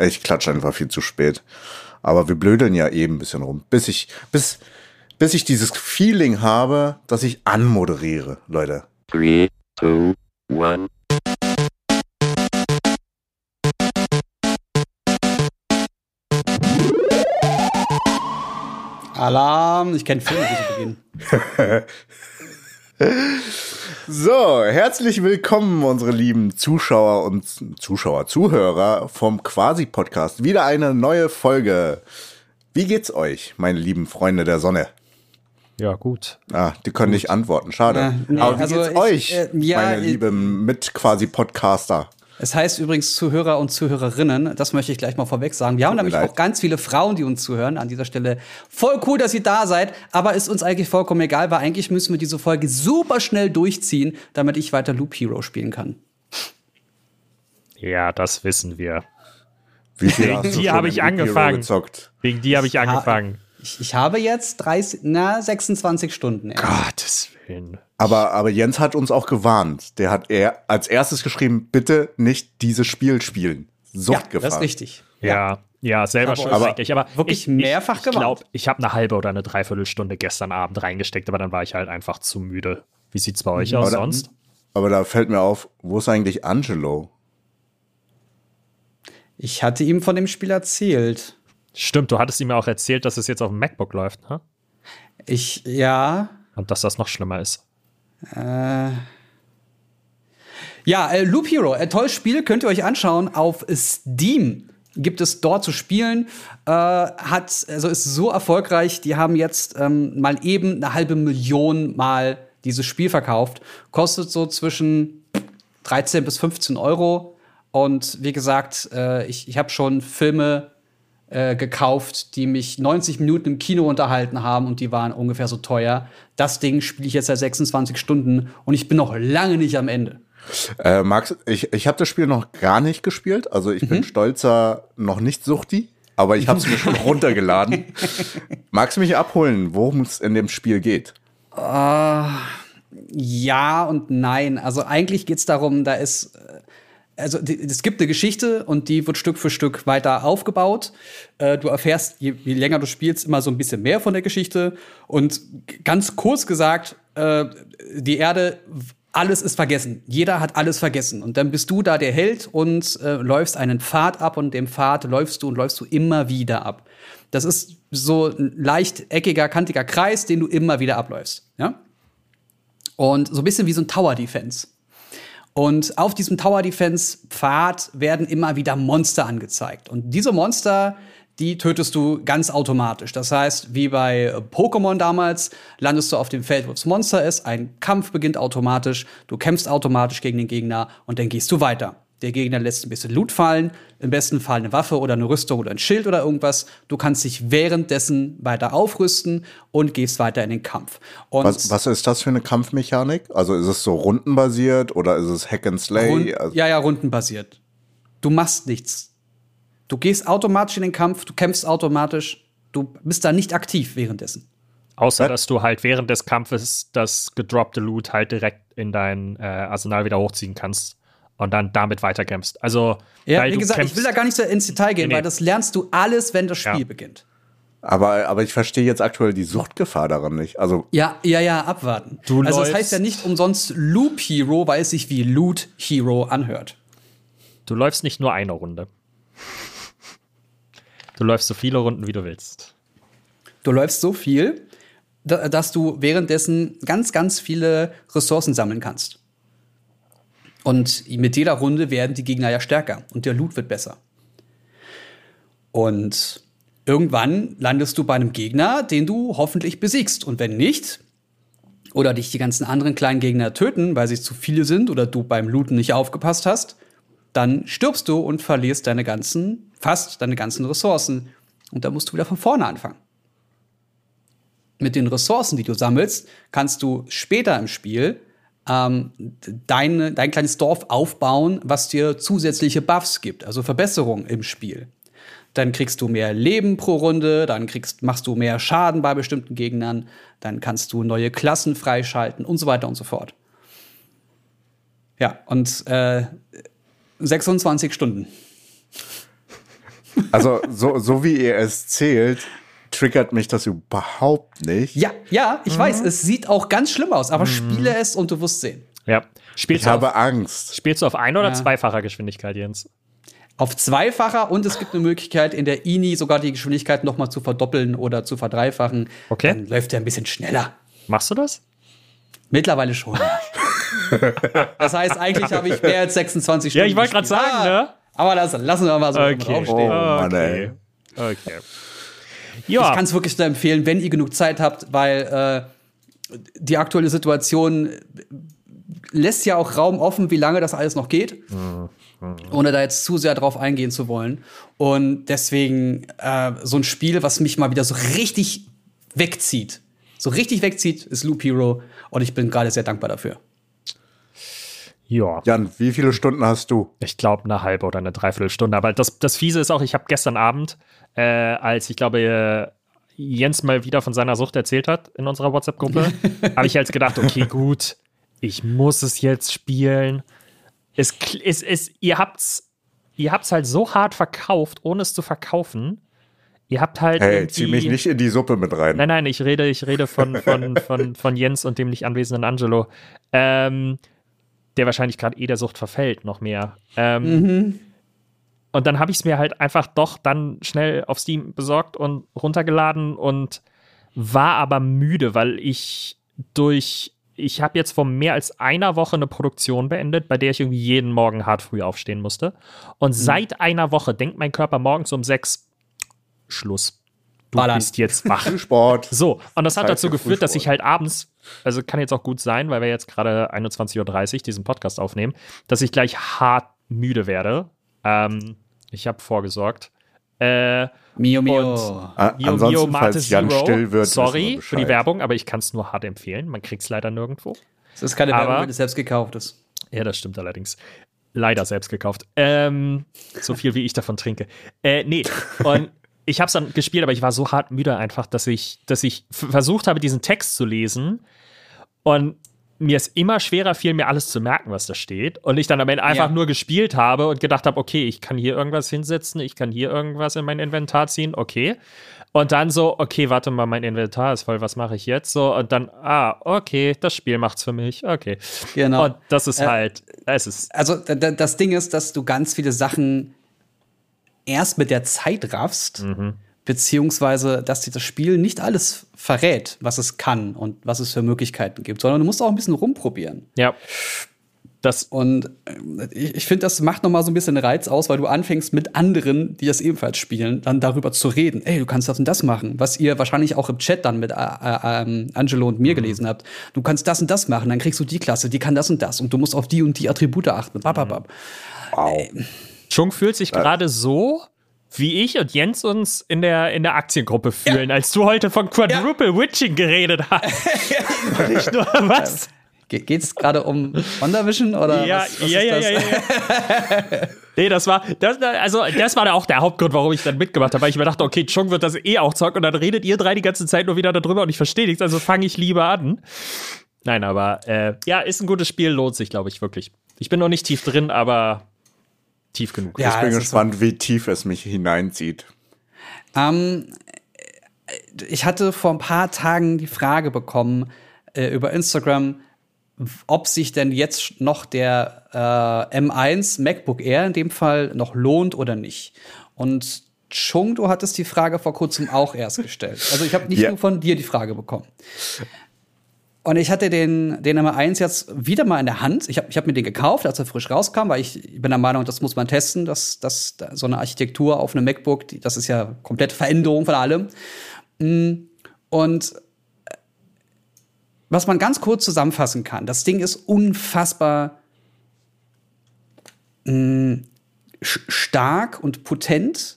Ich klatsche einfach viel zu spät. Aber wir blödeln ja eben ein bisschen rum. Bis ich, bis, bis ich dieses Feeling habe, dass ich anmoderiere, Leute. 3, 2, 1. Alarm, ich kenne Filme, die so beginnen. So, herzlich willkommen, unsere lieben Zuschauer und Zuschauer, Zuhörer vom Quasi-Podcast. Wieder eine neue Folge. Wie geht's euch, meine lieben Freunde der Sonne? Ja, gut. Ah, die können nicht antworten, schade. Ja, nee, Aber wie also geht's ich, euch, äh, ja, meine ich- lieben Mit-Quasi-Podcaster? Es heißt übrigens Zuhörer und Zuhörerinnen, das möchte ich gleich mal vorweg sagen. Wir haben nämlich leid. auch ganz viele Frauen, die uns zuhören. An dieser Stelle voll cool, dass ihr da seid, aber ist uns eigentlich vollkommen egal, weil eigentlich müssen wir diese Folge super schnell durchziehen, damit ich weiter Loop Hero spielen kann. Ja, das wissen wir. Du die habe ich angefangen. Gezockt? Wegen die habe ich angefangen. Ich, ich habe jetzt 30, na, 26 Stunden. erst. Gottes Willen. Aber, aber Jens hat uns auch gewarnt. Der hat er als erstes geschrieben, bitte nicht dieses Spiel spielen. Ja, Suchtgefahr. das ist richtig. Ja, ja, selber Aber- schon aber eigentlich. Aber wirklich ich, mehrfach ich, ich glaube, gewarnt. ich habe eine halbe oder eine Dreiviertelstunde gestern Abend reingesteckt, aber dann war ich halt einfach zu müde. Wie sieht's bei euch aus Aber da- sonst? Aber da fällt mir auf, wo ist eigentlich Angelo? Ich hatte ihm von dem Spiel erzählt. Stimmt, du hattest ihm ja auch erzählt, dass es jetzt auf dem MacBook läuft, ne? Ich, ja, Und dass das noch schlimmer ist. Äh. Ja, äh, Loop Hero, äh, tolles Spiel, könnt ihr euch anschauen. Auf Steam gibt es dort zu spielen. Äh, hat, also ist so erfolgreich, die haben jetzt ähm, mal eben eine halbe Million Mal dieses Spiel verkauft. Kostet so zwischen 13 bis 15 Euro. Und wie gesagt, äh, ich, ich habe schon Filme äh, gekauft, die mich 90 Minuten im Kino unterhalten haben und die waren ungefähr so teuer. Das Ding spiele ich jetzt seit 26 Stunden und ich bin noch lange nicht am Ende. Äh, Max, ich, ich habe das Spiel noch gar nicht gespielt. Also ich Mhm. bin stolzer noch nicht Suchti, aber ich habe es mir schon runtergeladen. Magst du mich abholen, worum es in dem Spiel geht? Ja und nein. Also eigentlich geht's darum, da ist äh, also die- es gibt eine Geschichte und die wird Stück für Stück weiter aufgebaut. Äh, du erfährst, je, je länger du spielst, immer so ein bisschen mehr von der Geschichte. Und ganz kurz gesagt, äh, die Erde, alles ist vergessen. Jeder hat alles vergessen. Und dann bist du da der Held und äh, läufst einen Pfad ab und dem Pfad läufst du und läufst du immer wieder ab. Das ist so ein leicht eckiger, kantiger Kreis, den du immer wieder abläufst. Ja? Und so ein bisschen wie so ein Tower Defense. Und auf diesem Tower Defense Pfad werden immer wieder Monster angezeigt. Und diese Monster, die tötest du ganz automatisch. Das heißt, wie bei äh, Pokémon damals, landest du auf dem Feld, wo das Monster ist. Ein Kampf beginnt automatisch. Du kämpfst automatisch gegen den Gegner und dann gehst du weiter. Der Gegner lässt ein bisschen Loot fallen, im besten Fall eine Waffe oder eine Rüstung oder ein Schild oder irgendwas. Du kannst dich währenddessen weiter aufrüsten und gehst weiter in den Kampf. Und Was, was ist das für eine Kampfmechanik? Also ist es so rundenbasiert oder ist es Hack and Slay? Rund, Also, ja, ja, rundenbasiert. Du machst nichts. Du gehst automatisch in den Kampf, du kämpfst automatisch, du bist da nicht aktiv währenddessen. Außer, dass du halt während des Kampfes das gedroppte Loot halt direkt in dein äh, Arsenal wieder hochziehen kannst und dann damit weiterkämpfst. Also, Ja, wie gesagt, ich will da gar nicht so ins Detail gehen, Nee, weil das lernst du alles, wenn das Spiel Ja. beginnt. aber, aber ich verstehe jetzt aktuell die Suchtgefahr daran nicht. Also Ja, ja, ja, abwarten. Du also es läufst- heißt ja nicht umsonst Loop Hero, weil es sich wie Loot Hero anhört. Du läufst nicht nur eine Runde. Du läufst so viele Runden, wie du willst. Du läufst so viel, da- dass du währenddessen ganz, ganz viele Ressourcen sammeln kannst. Und mit jeder Runde werden die Gegner ja stärker und der Loot wird besser. Und irgendwann landest du bei einem Gegner, den du hoffentlich besiegst. Und wenn nicht, oder dich die ganzen anderen kleinen Gegner töten, weil sie zu viele sind oder du beim Looten nicht aufgepasst hast, dann stirbst du und verlierst deine ganzen, fast deine ganzen Ressourcen. Und dann musst du wieder von vorne anfangen. Mit den Ressourcen, die du sammelst, kannst du später im Spiel ähm, deine, dein kleines Dorf aufbauen, was dir zusätzliche Buffs gibt, also Verbesserungen im Spiel. Dann kriegst du mehr Leben pro Runde, dann kriegst, machst du mehr Schaden bei bestimmten Gegnern, dann kannst du neue Klassen freischalten und so weiter und so fort. Ja, und äh, 26 Stunden. Also, so, so wie ihr es zählt, triggert mich das überhaupt nicht. Ja, ja, ich weiß, es sieht auch ganz schlimm aus, aber spiele es und du wirst sehen. Ja. Spielst, Ich du habe auf, Angst. spielst du auf ein- oder Ja. zweifacher Geschwindigkeit, Jens? Auf zweifacher und es gibt eine Möglichkeit, in der INI sogar die Geschwindigkeit noch mal zu verdoppeln oder zu verdreifachen. Okay. Dann läuft er ein bisschen schneller. Machst du das? Mittlerweile schon. ja. das heißt, eigentlich habe ich mehr als 26 Ja, Stunden. ich wollte gerade sagen, ne? Aber das lassen wir mal so Okay. Oh, Mann, okay. Okay. Ich Ja, kann es wirklich nur empfehlen, wenn ihr genug Zeit habt, weil äh, die aktuelle Situation lässt ja auch Raum offen, wie lange das alles noch geht, ohne da jetzt zu sehr drauf eingehen zu wollen. Und deswegen äh, so ein Spiel, was mich mal wieder so richtig wegzieht, so richtig wegzieht, ist Loop Hero. Und ich bin gerade sehr dankbar dafür. ja. Jan, wie viele Stunden hast du? Ich glaube, eine halbe oder eine Dreiviertelstunde. Aber das, das Fiese ist auch, ich habe gestern Abend, äh, als ich glaube, äh, Jens mal wieder von seiner Sucht erzählt hat in unserer WhatsApp-Gruppe, habe ich jetzt gedacht, okay, gut, ich muss es jetzt spielen. Es, es, es, ihr habt's, ihr habt's halt so hart verkauft, ohne es zu verkaufen. Ihr habt halt. Hey, zieh mich nicht in die Suppe mit rein. Nein, nein, ich rede, ich rede von, von, von, von Jens und dem nicht anwesenden Angelo. Ähm, der wahrscheinlich gerade eh der Sucht verfällt, noch mehr. Ähm, Und dann habe ich es mir halt einfach doch dann schnell auf Steam besorgt und runtergeladen und war aber müde, weil ich durch. Ich habe jetzt vor mehr als einer Woche eine Produktion beendet, bei der ich irgendwie jeden Morgen hart früh aufstehen musste. Und seit einer Woche denkt mein Körper morgens um sechs, Schluss. Du Ballern. bist jetzt wach. Sport. So, und das hat Zeit dazu geführt, dass ich halt abends, also kann jetzt auch gut sein, weil wir jetzt gerade 21.30 Uhr diesen Podcast aufnehmen, dass ich gleich hart müde werde. Ähm, ich habe vorgesorgt. Äh, Mio, Mio. Und- A- Mio Mio Ansonsten, Mate falls Jan Zero. still wird, Sorry für die. Werbung, aber ich kann es nur hart empfehlen. Man kriegt es leider nirgendwo. Das ist keine Aber- Werbung, wenn es selbst gekauft ist. Ja, das stimmt allerdings. Leider selbst gekauft. Ähm, so viel wie ich davon trinke. Äh, nee. Und ich habe es dann gespielt, aber ich war so hart müde einfach, dass ich, dass ich versucht habe, diesen Text zu lesen. Und mir es immer schwerer fiel, mir alles zu merken, was da steht. Und ich dann am Ende einfach Ja. nur gespielt habe und gedacht habe, okay, ich kann hier irgendwas hinsetzen, ich kann hier irgendwas in mein Inventar ziehen, okay. Und dann so, okay, warte mal, mein Inventar ist voll, was mache ich jetzt? So, und dann, ah, okay, das Spiel macht's für mich, okay. Genau. Und das ist Äh, halt, es ist Also da- da- das Ding ist, dass du ganz viele Sachen erst mit der Zeit raffst, beziehungsweise dass dir das Spiel nicht alles verrät, was es kann und was es für Möglichkeiten gibt, sondern du musst auch ein bisschen rumprobieren. Ja. Das, Und äh, ich, ich finde, das macht noch mal so ein bisschen Reiz aus, weil du anfängst mit anderen, die das ebenfalls spielen, dann darüber zu reden. Ey, du kannst das und das machen, was ihr wahrscheinlich auch im Chat dann mit äh, äh, ähm, Angelo und mir gelesen habt. Du kannst das und das machen, dann kriegst du die Klasse, die kann das und das und du musst auf die und die Attribute achten. Bababab. Wow. Chung fühlt sich gerade so, wie ich und Jens uns in der, in der Aktiengruppe fühlen, als du heute von Quadruple Witching geredet hast. Nicht nur was? Ge geht's gerade um WandaVision oder Ja, was, was ja, ist ja, das? ja, ja. nee, das war, das, also, das war auch der Hauptgrund, warum ich dann mitgemacht habe, weil ich mir dachte, okay, Chung wird das eh auch zocken und dann redet ihr drei die ganze Zeit nur wieder darüber und ich verstehe nichts, also fange ich lieber an. Nein, aber äh, ja, ist ein gutes Spiel, lohnt sich, glaube ich, wirklich. Ich bin noch nicht tief drin, aber tief genug. Ja, ich bin gespannt, wie tief es mich hineinzieht. Ähm, ich hatte vor ein paar Tagen die Frage bekommen äh, über Instagram, ob sich denn jetzt noch der äh, M1 MacBook Air in dem Fall noch lohnt oder nicht. Und Chung, du hattest die Frage vor kurzem auch erst gestellt. Also ich habe nicht Ja. nur von dir die Frage bekommen. Und ich hatte den, den M1 jetzt wieder mal in der Hand. Ich habe ich hab mir den gekauft, als er frisch rauskam, weil ich bin der Meinung, das muss man testen, dass, dass da so eine Architektur auf einem MacBook, die, das ist ja komplette Veränderung von allem. Mm, Und äh, was man ganz kurz zusammenfassen kann, das Ding ist unfassbar mm, sch- stark und potent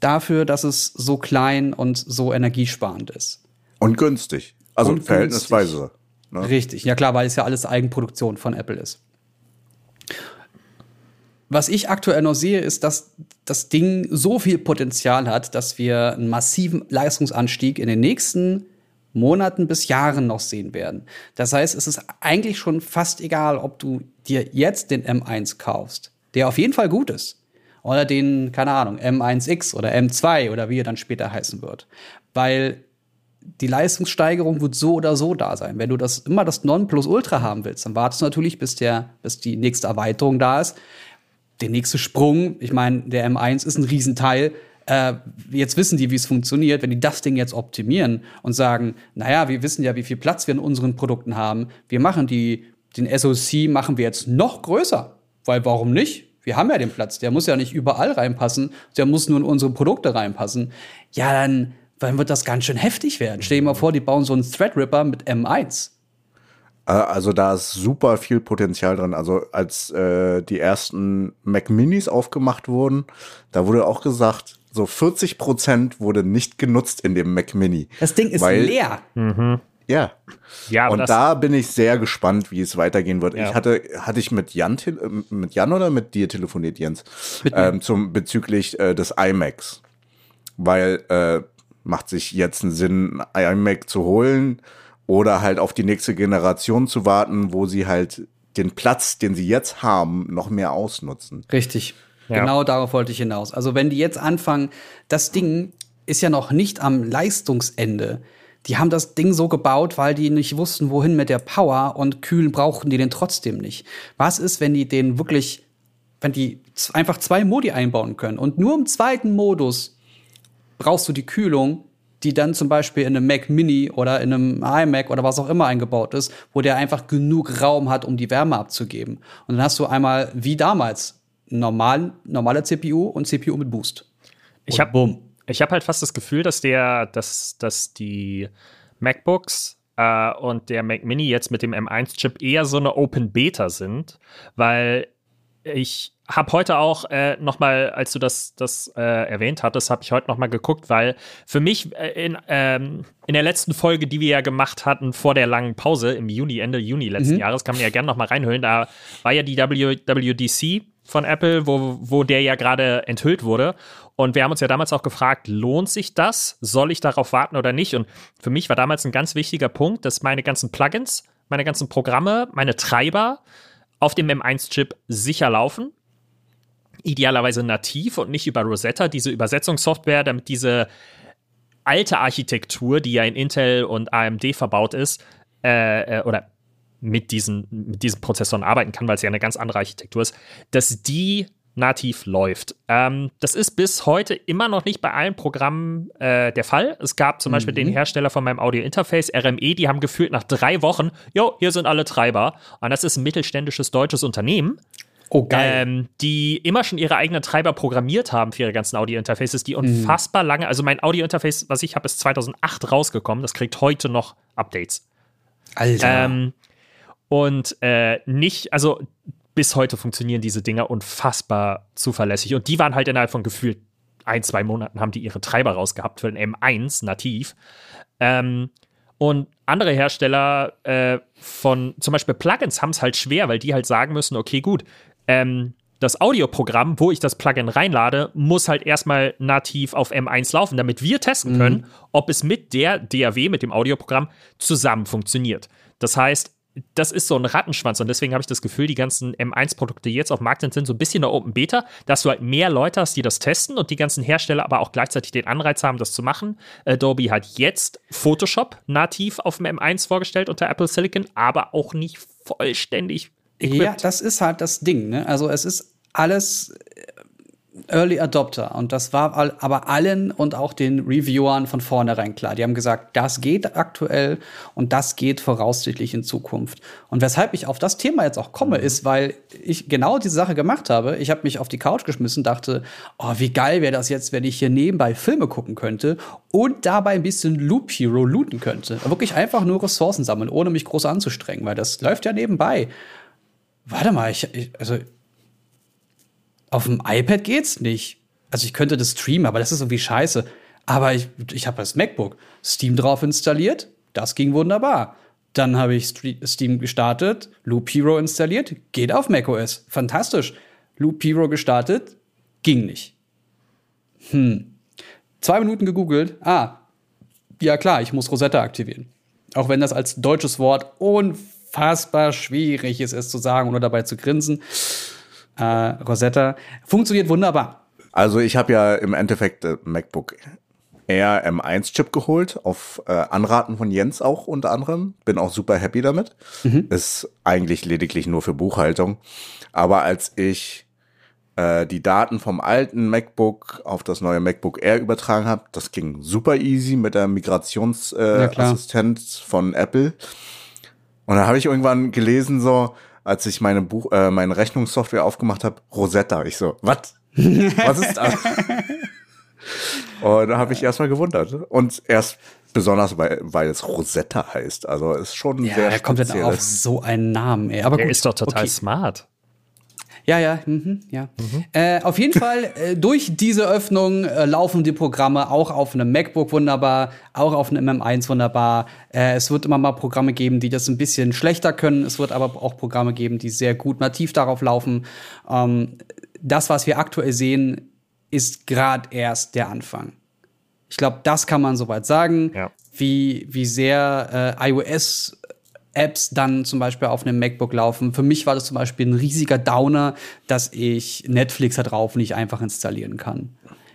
dafür, dass es so klein und so energiesparend ist. Und günstig. Also Und verhältnisweise. Ne? Richtig, ja klar, weil es ja alles Eigenproduktion von Apple ist. Was ich aktuell noch sehe, ist, dass das Ding so viel Potenzial hat, dass wir einen massiven Leistungsanstieg in den nächsten Monaten bis Jahren noch sehen werden. Das heißt, es ist eigentlich schon fast egal, ob du dir jetzt den M1 kaufst, der auf jeden Fall gut ist, Oder den, keine Ahnung, M1X oder M2 oder wie er dann später heißen wird. Weil die Leistungssteigerung wird so oder so da sein. Wenn du das immer das Nonplusultra haben willst, dann wartest du natürlich, bis der, bis die nächste Erweiterung da ist. Der nächste Sprung, ich meine, der M1 ist ein Riesenteil. Äh, jetzt wissen die, wie es funktioniert. Wenn die das Ding jetzt optimieren und sagen, naja, wir wissen ja, wie viel Platz wir in unseren Produkten haben. Wir machen die, den SoC machen wir jetzt noch größer. Weil warum nicht? Wir haben ja den Platz. Der muss ja nicht überall reinpassen. Der muss nur in unsere Produkte reinpassen. Ja, dann dann wird das ganz schön heftig werden. Stell dir mal vor, die bauen so einen Threadripper mit M1. Äh, Also da ist super viel Potenzial drin. Also als äh, die ersten Mac Minis aufgemacht wurden, da wurde auch gesagt, so 40 Prozent wurde nicht genutzt in dem Mac Mini. Das Ding ist Weil- leer. Ja. Ja, aber Und da bin ich sehr gespannt, wie es weitergehen wird. Ja. Ich hatte, hatte ich mit Jan, äh, mit Jan oder mit dir telefoniert, Jens? Ähm, zum, bezüglich äh, des iMacs. Weil, äh, macht sich jetzt einen Sinn, ein iMac zu holen oder halt auf die nächste Generation zu warten, wo sie halt den Platz, den sie jetzt haben, noch mehr ausnutzen. Richtig. Ja. Genau darauf wollte ich hinaus. Also wenn die jetzt anfangen, das Ding ist ja noch nicht am Leistungsende. Die haben das Ding so gebaut, weil die nicht wussten, wohin mit der Power und kühlen brauchten die den trotzdem nicht. Was ist, wenn die den wirklich, wenn die einfach zwei Modi einbauen können und nur im zweiten Modus brauchst du die Kühlung, die dann zum Beispiel in einem Mac Mini oder in einem iMac oder was auch immer eingebaut ist, wo der einfach genug Raum hat, um die Wärme abzugeben. Und dann hast du einmal, wie damals, normal, normale CPU und CPU mit Boost. ich habe ich hab halt fast das Gefühl, dass der, dass, dass die MacBooks äh, und der Mac Mini jetzt mit dem M1-Chip eher so eine Open Beta sind, weil ich habe heute auch äh, noch mal, als du das, das äh, erwähnt hattest, habe ich heute noch mal geguckt, weil für mich äh, in, ähm, in der letzten Folge, die wir ja gemacht hatten vor der langen Pause im Juni, Ende Juni letzten Jahres, kann man ja gerne noch mal reinhören, da war ja die WWDC von Apple, wo, wo der ja gerade enthüllt wurde. Und wir haben uns ja damals auch gefragt, lohnt sich das? Soll ich darauf warten oder nicht? Und für mich war damals ein ganz wichtiger Punkt, dass meine ganzen Plugins, meine ganzen Programme, meine Treiber auf dem M1-Chip sicher laufen. Idealerweise nativ und nicht über Rosetta, diese Übersetzungssoftware, damit diese alte Architektur, die ja in Intel und AMD verbaut ist, äh, äh, oder mit diesen, mit diesen Prozessoren arbeiten kann, weil es ja eine ganz andere Architektur ist, dass die nativ läuft. Ähm, das ist bis heute immer noch nicht bei allen Programmen äh, der Fall. Es gab zum Beispiel den Hersteller von meinem Audio-Interface, RME, die haben gefühlt nach drei Wochen, jo, hier sind alle Treiber. Und das ist ein mittelständisches deutsches Unternehmen, Oh, ähm, die immer schon ihre eigenen Treiber programmiert haben für ihre ganzen Audio-Interfaces, die unfassbar lange, also mein Audio-Interface, was ich habe, ist 2008 rausgekommen, das kriegt heute noch Updates. Alter. Ähm, und äh, nicht, also bis heute funktionieren diese Dinger unfassbar zuverlässig. Und die waren halt innerhalb von gefühlt ein, zwei Monaten haben die ihre Treiber rausgehabt für den M1 nativ. Ähm, und andere Hersteller äh, von zum Beispiel Plugins haben es halt schwer, weil die halt sagen müssen, okay, gut, ähm, das Audioprogramm, wo ich das Plugin reinlade, muss halt erstmal nativ auf M1 laufen, damit wir testen können, ob es mit der DAW, mit dem Audioprogramm, zusammen funktioniert. Das heißt, das ist so ein Rattenschwanz und deswegen habe ich das Gefühl, die ganzen M1-Produkte, die jetzt auf dem Markt sind, sind so ein bisschen eine Open Beta, dass du halt mehr Leute hast, die das testen und die ganzen Hersteller aber auch gleichzeitig den Anreiz haben, das zu machen. Adobe hat jetzt Photoshop nativ auf dem M1 vorgestellt unter Apple Silicon, aber auch nicht vollständig Ja, equipped. das ist halt das Ding. Ne? Also es ist alles äh, Early Adopter und das war aber allen und auch den Reviewern von vornherein klar. Die haben gesagt, das geht aktuell und das geht voraussichtlich in Zukunft. Und weshalb ich auf das Thema jetzt auch komme, ist, weil ich genau diese Sache gemacht habe. Ich habe mich auf die Couch geschmissen, dachte, oh, wie geil wäre das jetzt, wenn ich hier nebenbei Filme gucken könnte und dabei ein bisschen Loop Hero looten könnte. Wirklich einfach nur Ressourcen sammeln, ohne mich groß anzustrengen, weil das läuft ja nebenbei. Warte mal, ich, ich also auf dem iPad geht's nicht. Also ich könnte das streamen, aber das ist irgendwie scheiße. Aber ich, ich habe das MacBook Steam drauf installiert. Das ging wunderbar. Dann habe ich Steam gestartet, Loop Hero installiert, geht auf macOS. Fantastisch. Loop Hero gestartet, ging nicht. Hm. Zwei Minuten gegoogelt. Ah, ja klar, ich muss Rosetta aktivieren. Auch wenn das als deutsches Wort unfassbar schwierig ist, es zu sagen oder dabei zu grinsen. äh, Rosetta. Funktioniert wunderbar. Also ich habe ja im Endeffekt äh, MacBook Air M1-Chip geholt, auf äh, Anraten von Jens auch unter anderem. Bin auch super happy damit. Ist eigentlich lediglich nur für Buchhaltung. Aber als ich äh, die Daten vom alten MacBook auf das neue MacBook Air übertragen habe, das ging super easy mit der Ja, Migrationsassistenz äh, Assistenz von Apple. Und da habe ich irgendwann gelesen, so, als ich meine Buch, äh, meine Rechnungssoftware aufgemacht habe, Rosetta. Ich so, was? Was ist das? Und da habe ich erstmal gewundert. Und erst besonders, weil, weil es Rosetta heißt. Also ist schon Ja, sehr wer kommt speziell. auf so einen Namen, ey? Aber Der gut, ist doch total okay. smart. Ja, ja, mhm, ja. Äh, auf jeden Fall, äh, durch diese Öffnung äh, laufen die Programme auch auf einem MacBook wunderbar, auch auf einem M1 wunderbar. Äh, es wird immer mal Programme geben, die das ein bisschen schlechter können. Es wird aber auch Programme geben, die sehr gut nativ darauf laufen. Ähm, das, was wir aktuell sehen, ist gerade erst der Anfang. Ich glaube, das kann man soweit sagen. Ja. Wie, wie sehr äh, iOS Apps dann zum Beispiel auf einem MacBook laufen. Für mich war das zum Beispiel ein riesiger Downer, dass ich Netflix da drauf nicht einfach installieren kann.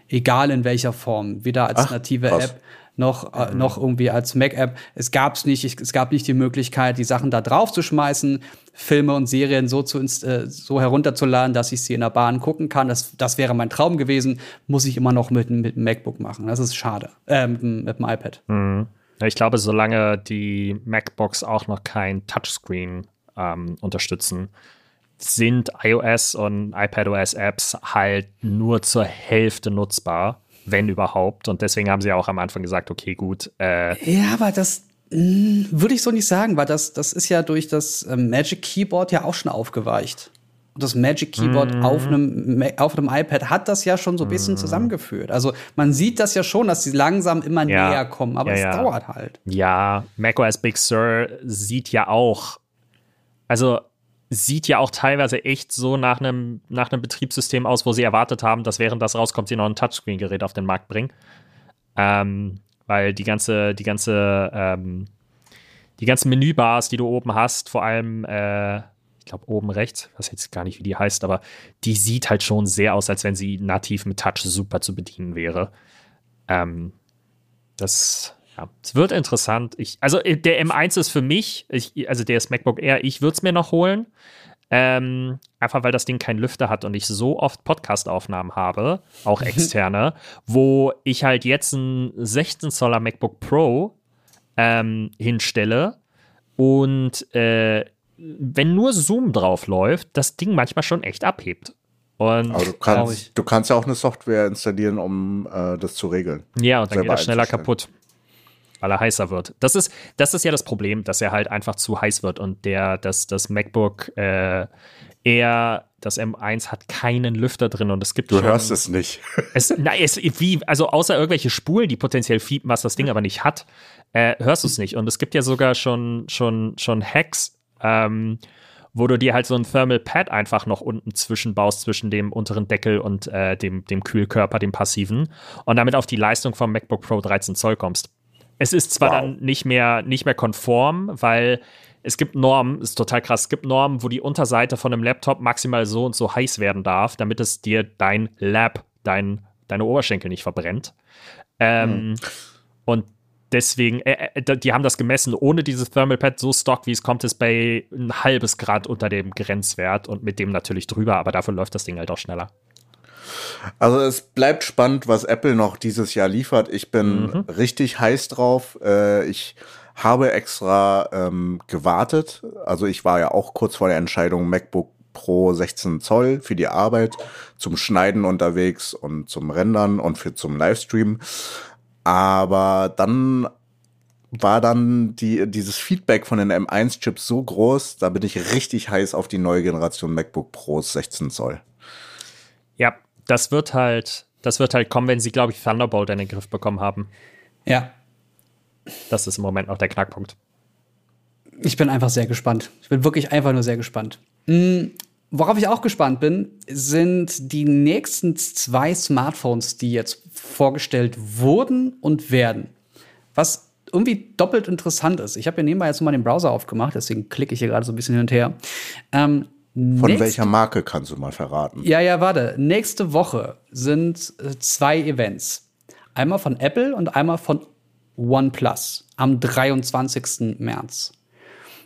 Egal in welcher Form. Weder als Ach, native krass. App noch, äh, noch irgendwie als Mac-App. Es gab's nicht, ich, es gab nicht die Möglichkeit, die Sachen da drauf zu schmeißen, Filme und Serien so, zu, äh, so herunterzuladen, dass ich sie in der Bahn gucken kann. Das, das wäre mein Traum gewesen. Muss ich immer noch mit, mit dem MacBook machen. Das ist schade. Äh, mit, dem- mit dem iPad. Ja, Ich glaube, solange die MacBooks auch noch kein Touchscreen ähm, unterstützen, sind iOS und iPadOS-Apps halt nur zur Hälfte nutzbar, wenn überhaupt. Und deswegen haben sie auch am Anfang gesagt, okay, gut, äh, Ja, aber das mh, würde ich so nicht sagen, weil das, das ist ja durch das ähm, Magic Keyboard ja auch schon aufgeweicht. Das Magic Keyboard Mhm. auf, einem, auf einem iPad hat das ja schon so ein bisschen zusammengeführt. Also man sieht das ja schon, dass sie langsam immer Ja. näher kommen, aber Ja, es ja. dauert halt. ja, macOS Big Sur sieht ja auch, also sieht ja auch teilweise echt so nach einem, nach einem Betriebssystem aus, wo sie erwartet haben, dass während das rauskommt, sie noch ein Touchscreen-Gerät auf den Markt bringen. Ähm, weil die ganze, die ganze, ähm, die ganzen Menübars, die du oben hast, vor allem, äh, ich glaube oben rechts, ich weiß jetzt gar nicht, wie die heißt, aber die sieht halt schon sehr aus, als wenn sie nativ mit Touch super zu bedienen wäre. Ähm, das, ja, es wird interessant. Ich, also äh, der M1 ist für mich, ich, also der ist MacBook Air, ich würde es mir noch holen. Ähm, einfach weil das Ding keinen Lüfter hat und ich so oft Podcast-Aufnahmen habe, auch externe, wo ich halt jetzt ein 16 Zoller MacBook Pro ähm, hinstelle und äh, wenn nur Zoom drauf läuft, das Ding manchmal schon echt abhebt. Und Aber du kannst, du kannst ja auch eine Software installieren, um äh, das zu regeln. Ja, und dann geht er schneller kaputt. Weil er heißer wird. Das ist, das ist ja das Problem, dass er halt einfach zu heiß wird und der, das, das MacBook äh, Air, das M1 hat keinen Lüfter drin und es gibt Du schon, hörst es nicht. Es, nein, es, wie, also außer irgendwelche Spulen, die potenziell fiepen, was das Ding aber nicht hat, äh, hörst du es nicht. Und es gibt ja sogar schon, schon, schon Hacks, ähm, wo du dir halt so ein Thermal Pad einfach noch unten zwischenbaust, zwischen dem unteren Deckel und äh, dem, dem Kühlkörper, dem passiven, und damit auf die Leistung vom MacBook Pro 13 Zoll kommst. Es ist zwar Wow. dann nicht mehr, nicht mehr konform, weil es gibt Normen, ist total krass, es gibt Normen, wo die Unterseite von einem Laptop maximal so und so heiß werden darf, damit es dir dein Lab, dein, deine Oberschenkel nicht verbrennt. Ähm, Und deswegen, äh, äh, die haben das gemessen, ohne dieses Thermal Pad so stock, wie es kommt, ist bei ein halbes Grad unter dem Grenzwert und mit dem natürlich drüber, aber dafür läuft das Ding halt auch schneller. Also es bleibt spannend, was Apple noch dieses Jahr liefert. Ich bin richtig heiß drauf. Äh, ich habe extra ähm, gewartet. Also ich war ja auch kurz vor der Entscheidung MacBook Pro 16 Zoll für die Arbeit, zum Schneiden unterwegs und zum Rendern und für zum Livestream. Aber dann war dann die, dieses Feedback von den M1-Chips so groß, da bin ich richtig heiß auf die neue Generation MacBook Pros 16 Zoll. Ja, das wird halt, das wird halt kommen, wenn sie, glaube ich, Thunderbolt in den Griff bekommen haben. Ja, Das ist im Moment noch der Knackpunkt. ich bin einfach sehr gespannt. Ich bin wirklich einfach nur sehr gespannt. Worauf ich auch gespannt bin, sind die nächsten zwei Smartphones, die jetzt vorgestellt wurden und werden. Was irgendwie doppelt interessant ist. Ich habe hier nebenbei jetzt mal den Browser aufgemacht, deswegen klicke ich hier gerade so ein bisschen hin und her. Ähm, Von Nächste- welcher Marke kannst du mal verraten? Ja, ja, warte. Nächste Woche sind äh, zwei Events. Einmal von Apple und einmal von OnePlus am 23. März.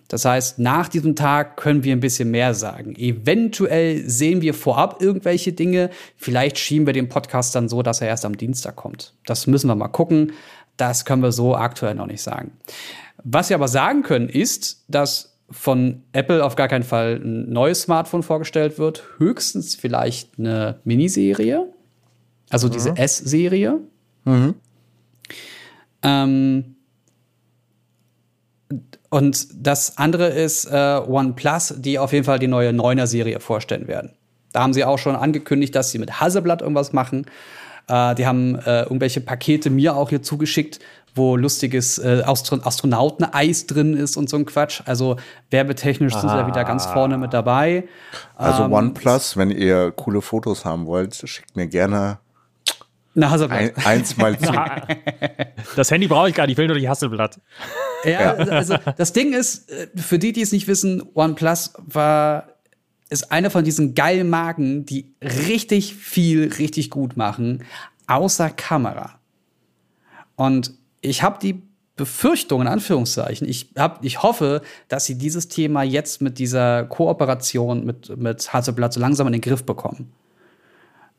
Das heißt, nach diesem Tag können wir ein bisschen mehr sagen. Eventuell sehen wir vorab irgendwelche Dinge. Vielleicht schieben wir den Podcast dann so, dass er erst am Dienstag kommt. Das müssen wir mal gucken. Das können wir so aktuell noch nicht sagen. Was wir aber sagen können, ist, dass von Apple auf gar keinen Fall ein neues Smartphone vorgestellt wird. Höchstens vielleicht eine Miniserie. Also diese S-Serie. Ähm, und das andere ist äh, OnePlus, die auf jeden Fall die neue 9er-Serie vorstellen werden. Da haben sie auch schon angekündigt, dass sie mit Hasselblatt irgendwas machen. Äh, die haben äh, irgendwelche Pakete mir auch hier zugeschickt, wo lustiges äh, Astro Astronauteneis drin ist und so ein Quatsch. Also werbetechnisch sind sie da wieder ganz vorne mit dabei. Also Ähm, OnePlus, wenn ihr coole Fotos haben wollt, schickt mir gerne Na, Hasselblatt. ein, eins mal zu. Das Handy brauche ich gar nicht, ich will nur die Hasselblatt. Ja, also das Ding ist, äh, für die, die es nicht wissen, OnePlus war ist eine von diesen geilen Marken, die richtig viel richtig gut machen, außer Kamera. Und ich habe die Befürchtung, in Anführungszeichen, ich, hab, ich hoffe, dass sie dieses Thema jetzt mit dieser Kooperation mit, mit Hasselblatt so langsam in den Griff bekommen.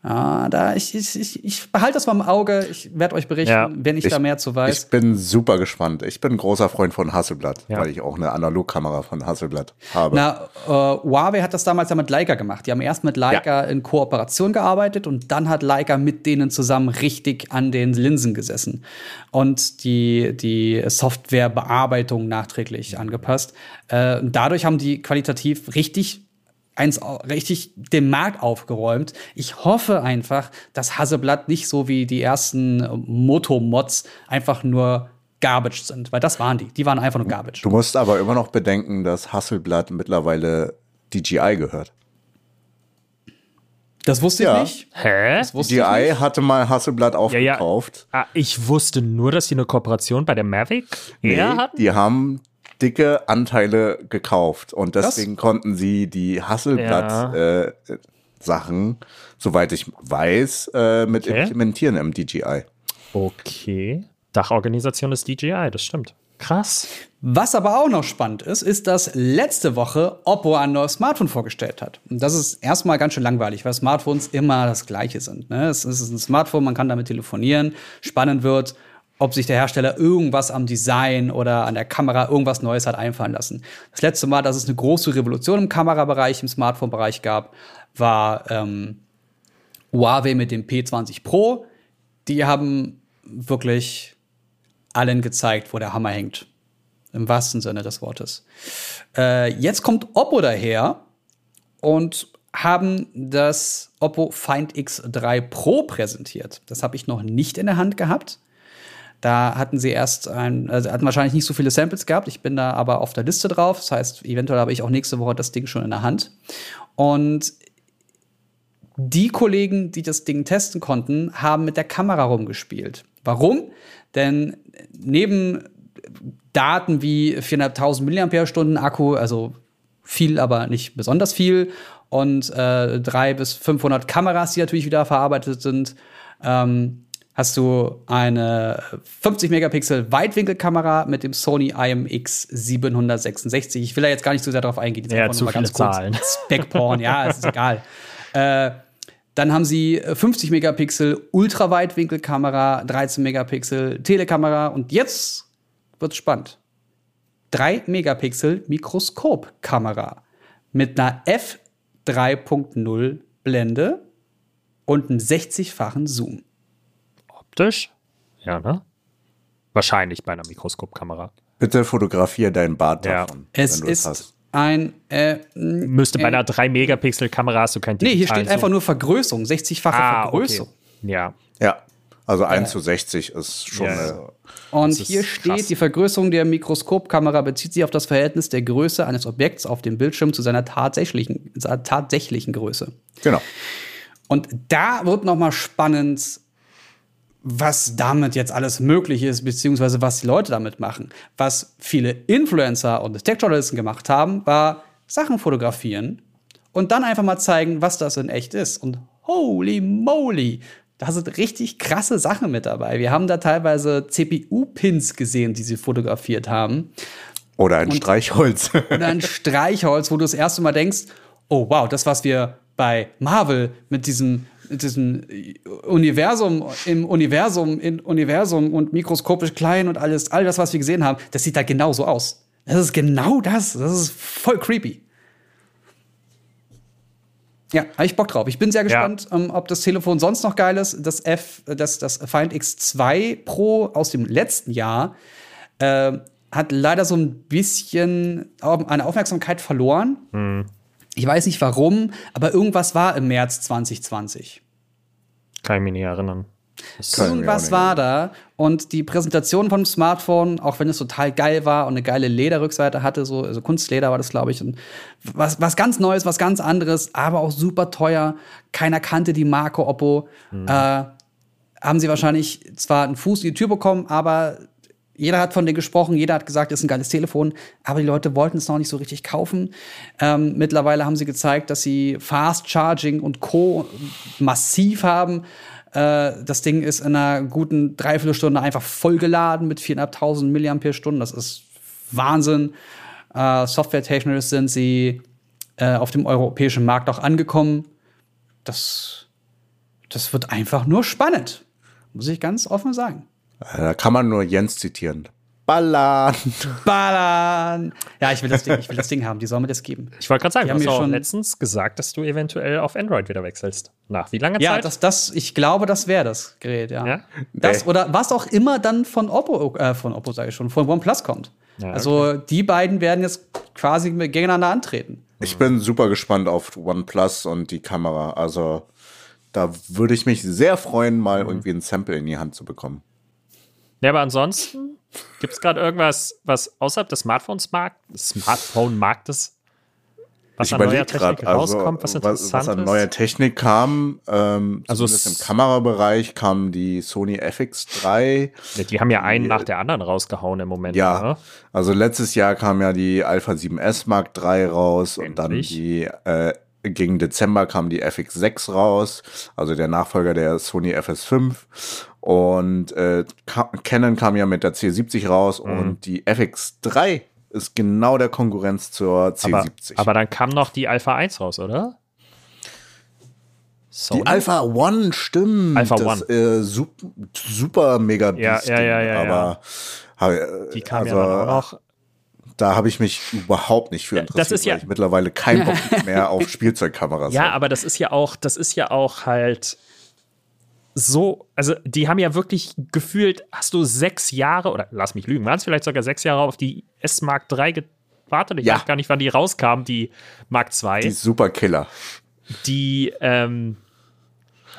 Ja, da ich, ich, ich, ich behalte das mal im Auge. Ich werde euch berichten, Ja. wenn ich, da mehr zu weiß. Ich bin super gespannt. Ich bin ein großer Freund von Hasselblatt, Ja. weil ich auch eine Analogkamera von Hasselblatt habe. Na, äh, Huawei hat das damals ja mit Leica gemacht. Die haben erst mit Leica in Kooperation gearbeitet und dann hat Leica mit denen zusammen richtig an den Linsen gesessen und die, die Softwarebearbeitung nachträglich angepasst. Äh, und dadurch haben die qualitativ richtig eins richtig den Markt aufgeräumt. Ich hoffe einfach, dass Hasselblatt nicht so wie die ersten äh, Moto-Mods einfach nur Garbage sind, weil das waren die. Die waren einfach nur Garbage. Du musst aber immer noch bedenken, dass Hasselblatt mittlerweile DJI gehört. Das wusste Ja. ich nicht. Hä? Ich DJI nicht. hatte mal Hasselblatt Ja, ja. aufgekauft. Ah, ich wusste nur, dass sie eine Kooperation bei der Mavic Air hatten. die haben dicke Anteile gekauft und deswegen konnten sie die Hasselblatt äh, Sachen, soweit ich weiß, äh, mit Okay. implementieren im DJI. Okay. Dachorganisation ist DJI, das stimmt. Krass. Was aber auch noch spannend ist, ist, dass letzte Woche Oppo ein neues Smartphone vorgestellt hat. Und das ist erstmal ganz schön langweilig, weil Smartphones immer das gleiche sind. Ne? Es ist ein Smartphone, man kann damit telefonieren. Spannend wird, ob sich der Hersteller irgendwas am Design oder an der Kamera irgendwas Neues hat einfallen lassen. Das letzte Mal, dass es eine große Revolution im Kamerabereich, im Smartphone-Bereich gab, war ähm, Huawei mit dem P20 Pro. Die haben wirklich allen gezeigt, wo der Hammer hängt. Im wahrsten Sinne des Wortes. Äh, jetzt kommt Oppo daher und haben das Oppo Find X3 Pro präsentiert. Das habe ich noch nicht in der Hand gehabt. Da hatten sie erst ein, also hatten wahrscheinlich nicht so viele Samples gehabt. Ich bin da aber auf der Liste drauf. Das heißt, eventuell habe ich auch nächste Woche das Ding schon in der Hand. Und die Kollegen, die das Ding testen konnten, haben mit der Kamera rumgespielt. Warum? Denn neben Daten wie 4.500 mAh Akku, also viel, aber nicht besonders viel, und äh, 300 bis 500 Kameras, die natürlich wieder verarbeitet sind, ähm, hast du eine 50 Megapixel Weitwinkelkamera mit dem Sony IMX 766. Ich will da jetzt gar nicht zu sehr drauf eingehen. Jetzt Ja, zu viele Zahlen. Speckporn, ja, es ist egal. Äh, dann haben sie 50 Megapixel Ultraweitwinkelkamera, 13 Megapixel Telekamera und jetzt wird's spannend. 3 Megapixel Mikroskopkamera mit einer f3.0 Blende und einem 60-fachen Zoom. Optisch? Ja, ne? Wahrscheinlich bei einer Mikroskopkamera. Bitte fotografiere deinen Bart Ja. davon. Es wenn du ist hast. ein äh, Müsste bei äh, einer 3-Megapixel-Kamera hast du kein Nee, hier steht einfach nur Vergrößerung, 60-fache ah, Vergrößerung. okay. Ja. Ja, also 1 zu 60 ist schon Ja, eine. Und hier steht, krass. die Vergrößerung der Mikroskopkamera bezieht sich auf das Verhältnis der Größe eines Objekts auf dem Bildschirm zu seiner tatsächlichen, tatsächlichen Größe. Genau. Und da wird noch mal spannend, was damit jetzt alles möglich ist, beziehungsweise was die Leute damit machen. Was viele Influencer und Tech-Journalisten gemacht haben, war Sachen fotografieren und dann einfach mal zeigen, was das in echt ist. Und holy moly, da sind richtig krasse Sachen mit dabei. Wir haben da teilweise CPU-Pins gesehen, die sie fotografiert haben. Oder ein Streichholz. Oder ein Streichholz, wo du das erste Mal denkst, oh wow, das, was wir bei Marvel mit diesem, diesem Universum, im Universum, in Universum und mikroskopisch klein und alles, all das, was wir gesehen haben, das sieht da genauso aus. Das ist genau das. Das ist voll creepy. Ja, habe ich Bock drauf. Ich bin sehr gespannt, ja. ähm, ob das Telefon sonst noch geil ist. Das F, das, das Find X2 Pro aus dem letzten Jahr äh, hat leider so ein bisschen eine Aufmerksamkeit verloren. Mhm. Ich weiß nicht warum, aber irgendwas war im März 2020. Kann ich mich nicht erinnern. Irgendwas war da und die Präsentation vom Smartphone, auch wenn es total geil war und eine geile Lederrückseite hatte, so also Kunstleder war das, glaube ich, und was, was ganz Neues, was ganz anderes, aber auch super teuer. Keiner kannte die Marke Oppo. Mhm. Äh, haben sie wahrscheinlich zwar einen Fuß in die Tür bekommen, aber jeder hat von denen gesprochen, jeder hat gesagt, ist ein geiles Telefon, aber die Leute wollten es noch nicht so richtig kaufen. Ähm, mittlerweile haben sie gezeigt, dass sie Fast Charging und Co. massiv haben. Äh, das Ding ist in einer guten Dreiviertelstunde einfach vollgeladen mit 4.500 Milliampere-Stunden. Das ist Wahnsinn. Äh, softwaretechnisch sind sie äh, auf dem europäischen Markt auch angekommen. Das, das wird einfach nur spannend. Muss ich ganz offen sagen. Da kann man nur Jens zitieren. Ballern. Ballern. Ja, ich will das Ding, ich will das Ding haben. Die sollen mir das geben. Ich wollte gerade sagen, du hast schon letztens gesagt, dass du eventuell auf Android wieder wechselst. Nach wie langer Zeit? Ja, das, das, ich glaube, das wäre das Gerät, ja. ja? Das, oder was auch immer dann von Oppo, äh, von Oppo sage ich schon, von OnePlus kommt. Ja, also, okay. Also die beiden werden jetzt quasi gegeneinander antreten. Ich bin super gespannt auf OnePlus und die Kamera. Also da würde ich mich sehr freuen, mal mhm. irgendwie ein Sample in die Hand zu bekommen. Ja, aber ansonsten gibt es gerade irgendwas, was außerhalb des Smartphones markt, Smartphone-Marktes, was ich an neuer Technik grad, rauskommt, was interessant was, was an neuer Technik kam, ähm, also im Kamerabereich kam die Sony FX3. Ja, die haben ja einen die, nach der anderen rausgehauen im Moment. Ja, oder? also letztes Jahr kam ja die Alpha 7S Mark III raus Endlich. und dann die äh, gegen Dezember kam die FX6 raus, also der Nachfolger der Sony FS5. Und äh, Canon kam ja mit der C70 raus mhm. und die FX3 ist genau der Konkurrenz zur C70. Aber, aber dann kam noch die Alpha 1 raus, oder? Sony? Die Alpha One, stimmt. Alpha das, One. Äh, super, super mega ja, ja, ja, ja, aber ja. die kam also, ja dann auch noch da habe ich mich überhaupt nicht für interessiert, das ist ja, weil ich mittlerweile keinen Bock mehr auf Spielzeugkameras Ja, habe. aber das ist ja auch, das ist ja auch halt so, also die haben ja wirklich gefühlt, hast du sechs Jahre, oder lass mich lügen, waren es vielleicht sogar sechs Jahre auf die S Mark III gewartet? Ich ja. weiß gar nicht, wann die rauskam, die Mark II. Die Superkiller. Die, ähm,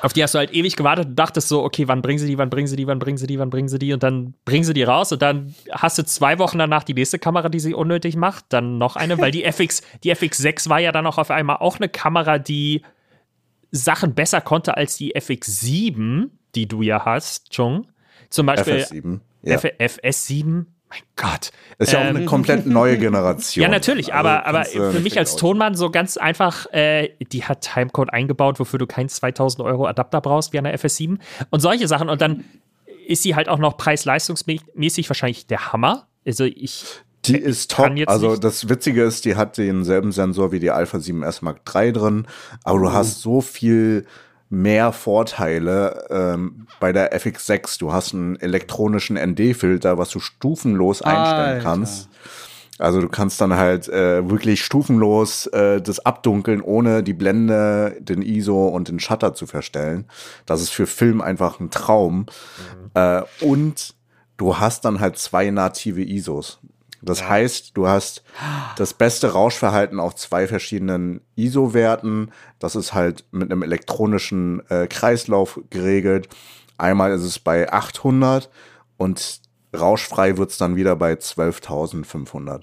auf die hast du halt ewig gewartet und dachtest so, okay, wann bringen sie die, wann bringen sie die, wann bringen sie die, wann bringen sie die und dann bringen sie die raus und dann hast du zwei Wochen danach die nächste Kamera, die sie unnötig macht, dann noch eine, weil die FX, die FX6 war ja dann auch auf einmal auch eine Kamera, die Sachen besser konnte als die FX7, die du ja hast, Chung. Zum Beispiel FS7. Ja. FS7 mein Gott. Das ist ja auch eine ähm, komplett neue Generation. Ja, natürlich, also, aber, aber für mich als Tonmann so ganz einfach, äh, die hat Timecode eingebaut, wofür du keinen 2000 Euro Adapter brauchst wie eine FS7 und solche Sachen. Und dann ist sie halt auch noch preis-leistungsmäßig wahrscheinlich der Hammer. Also ich. Die ist top. Also das Witzige ist, die hat denselben Sensor wie die Alpha 7S Mark III drin, aber du oh. hast so viel mehr Vorteile ähm, bei der FX6. Du hast einen elektronischen ND-Filter, was du stufenlos einstellen Alter. kannst. Also du kannst dann halt äh, wirklich stufenlos äh, das abdunkeln, ohne die Blende, den ISO und den Shutter zu verstellen. Das ist für Film einfach ein Traum. Mhm. Äh, und du hast dann halt zwei native ISOs. Das ja. heißt, du hast das beste Rauschverhalten auf zwei verschiedenen ISO-Werten. Das ist halt mit einem elektronischen äh, Kreislauf geregelt. Einmal ist es bei 800 und rauschfrei wird's dann wieder bei 12.500.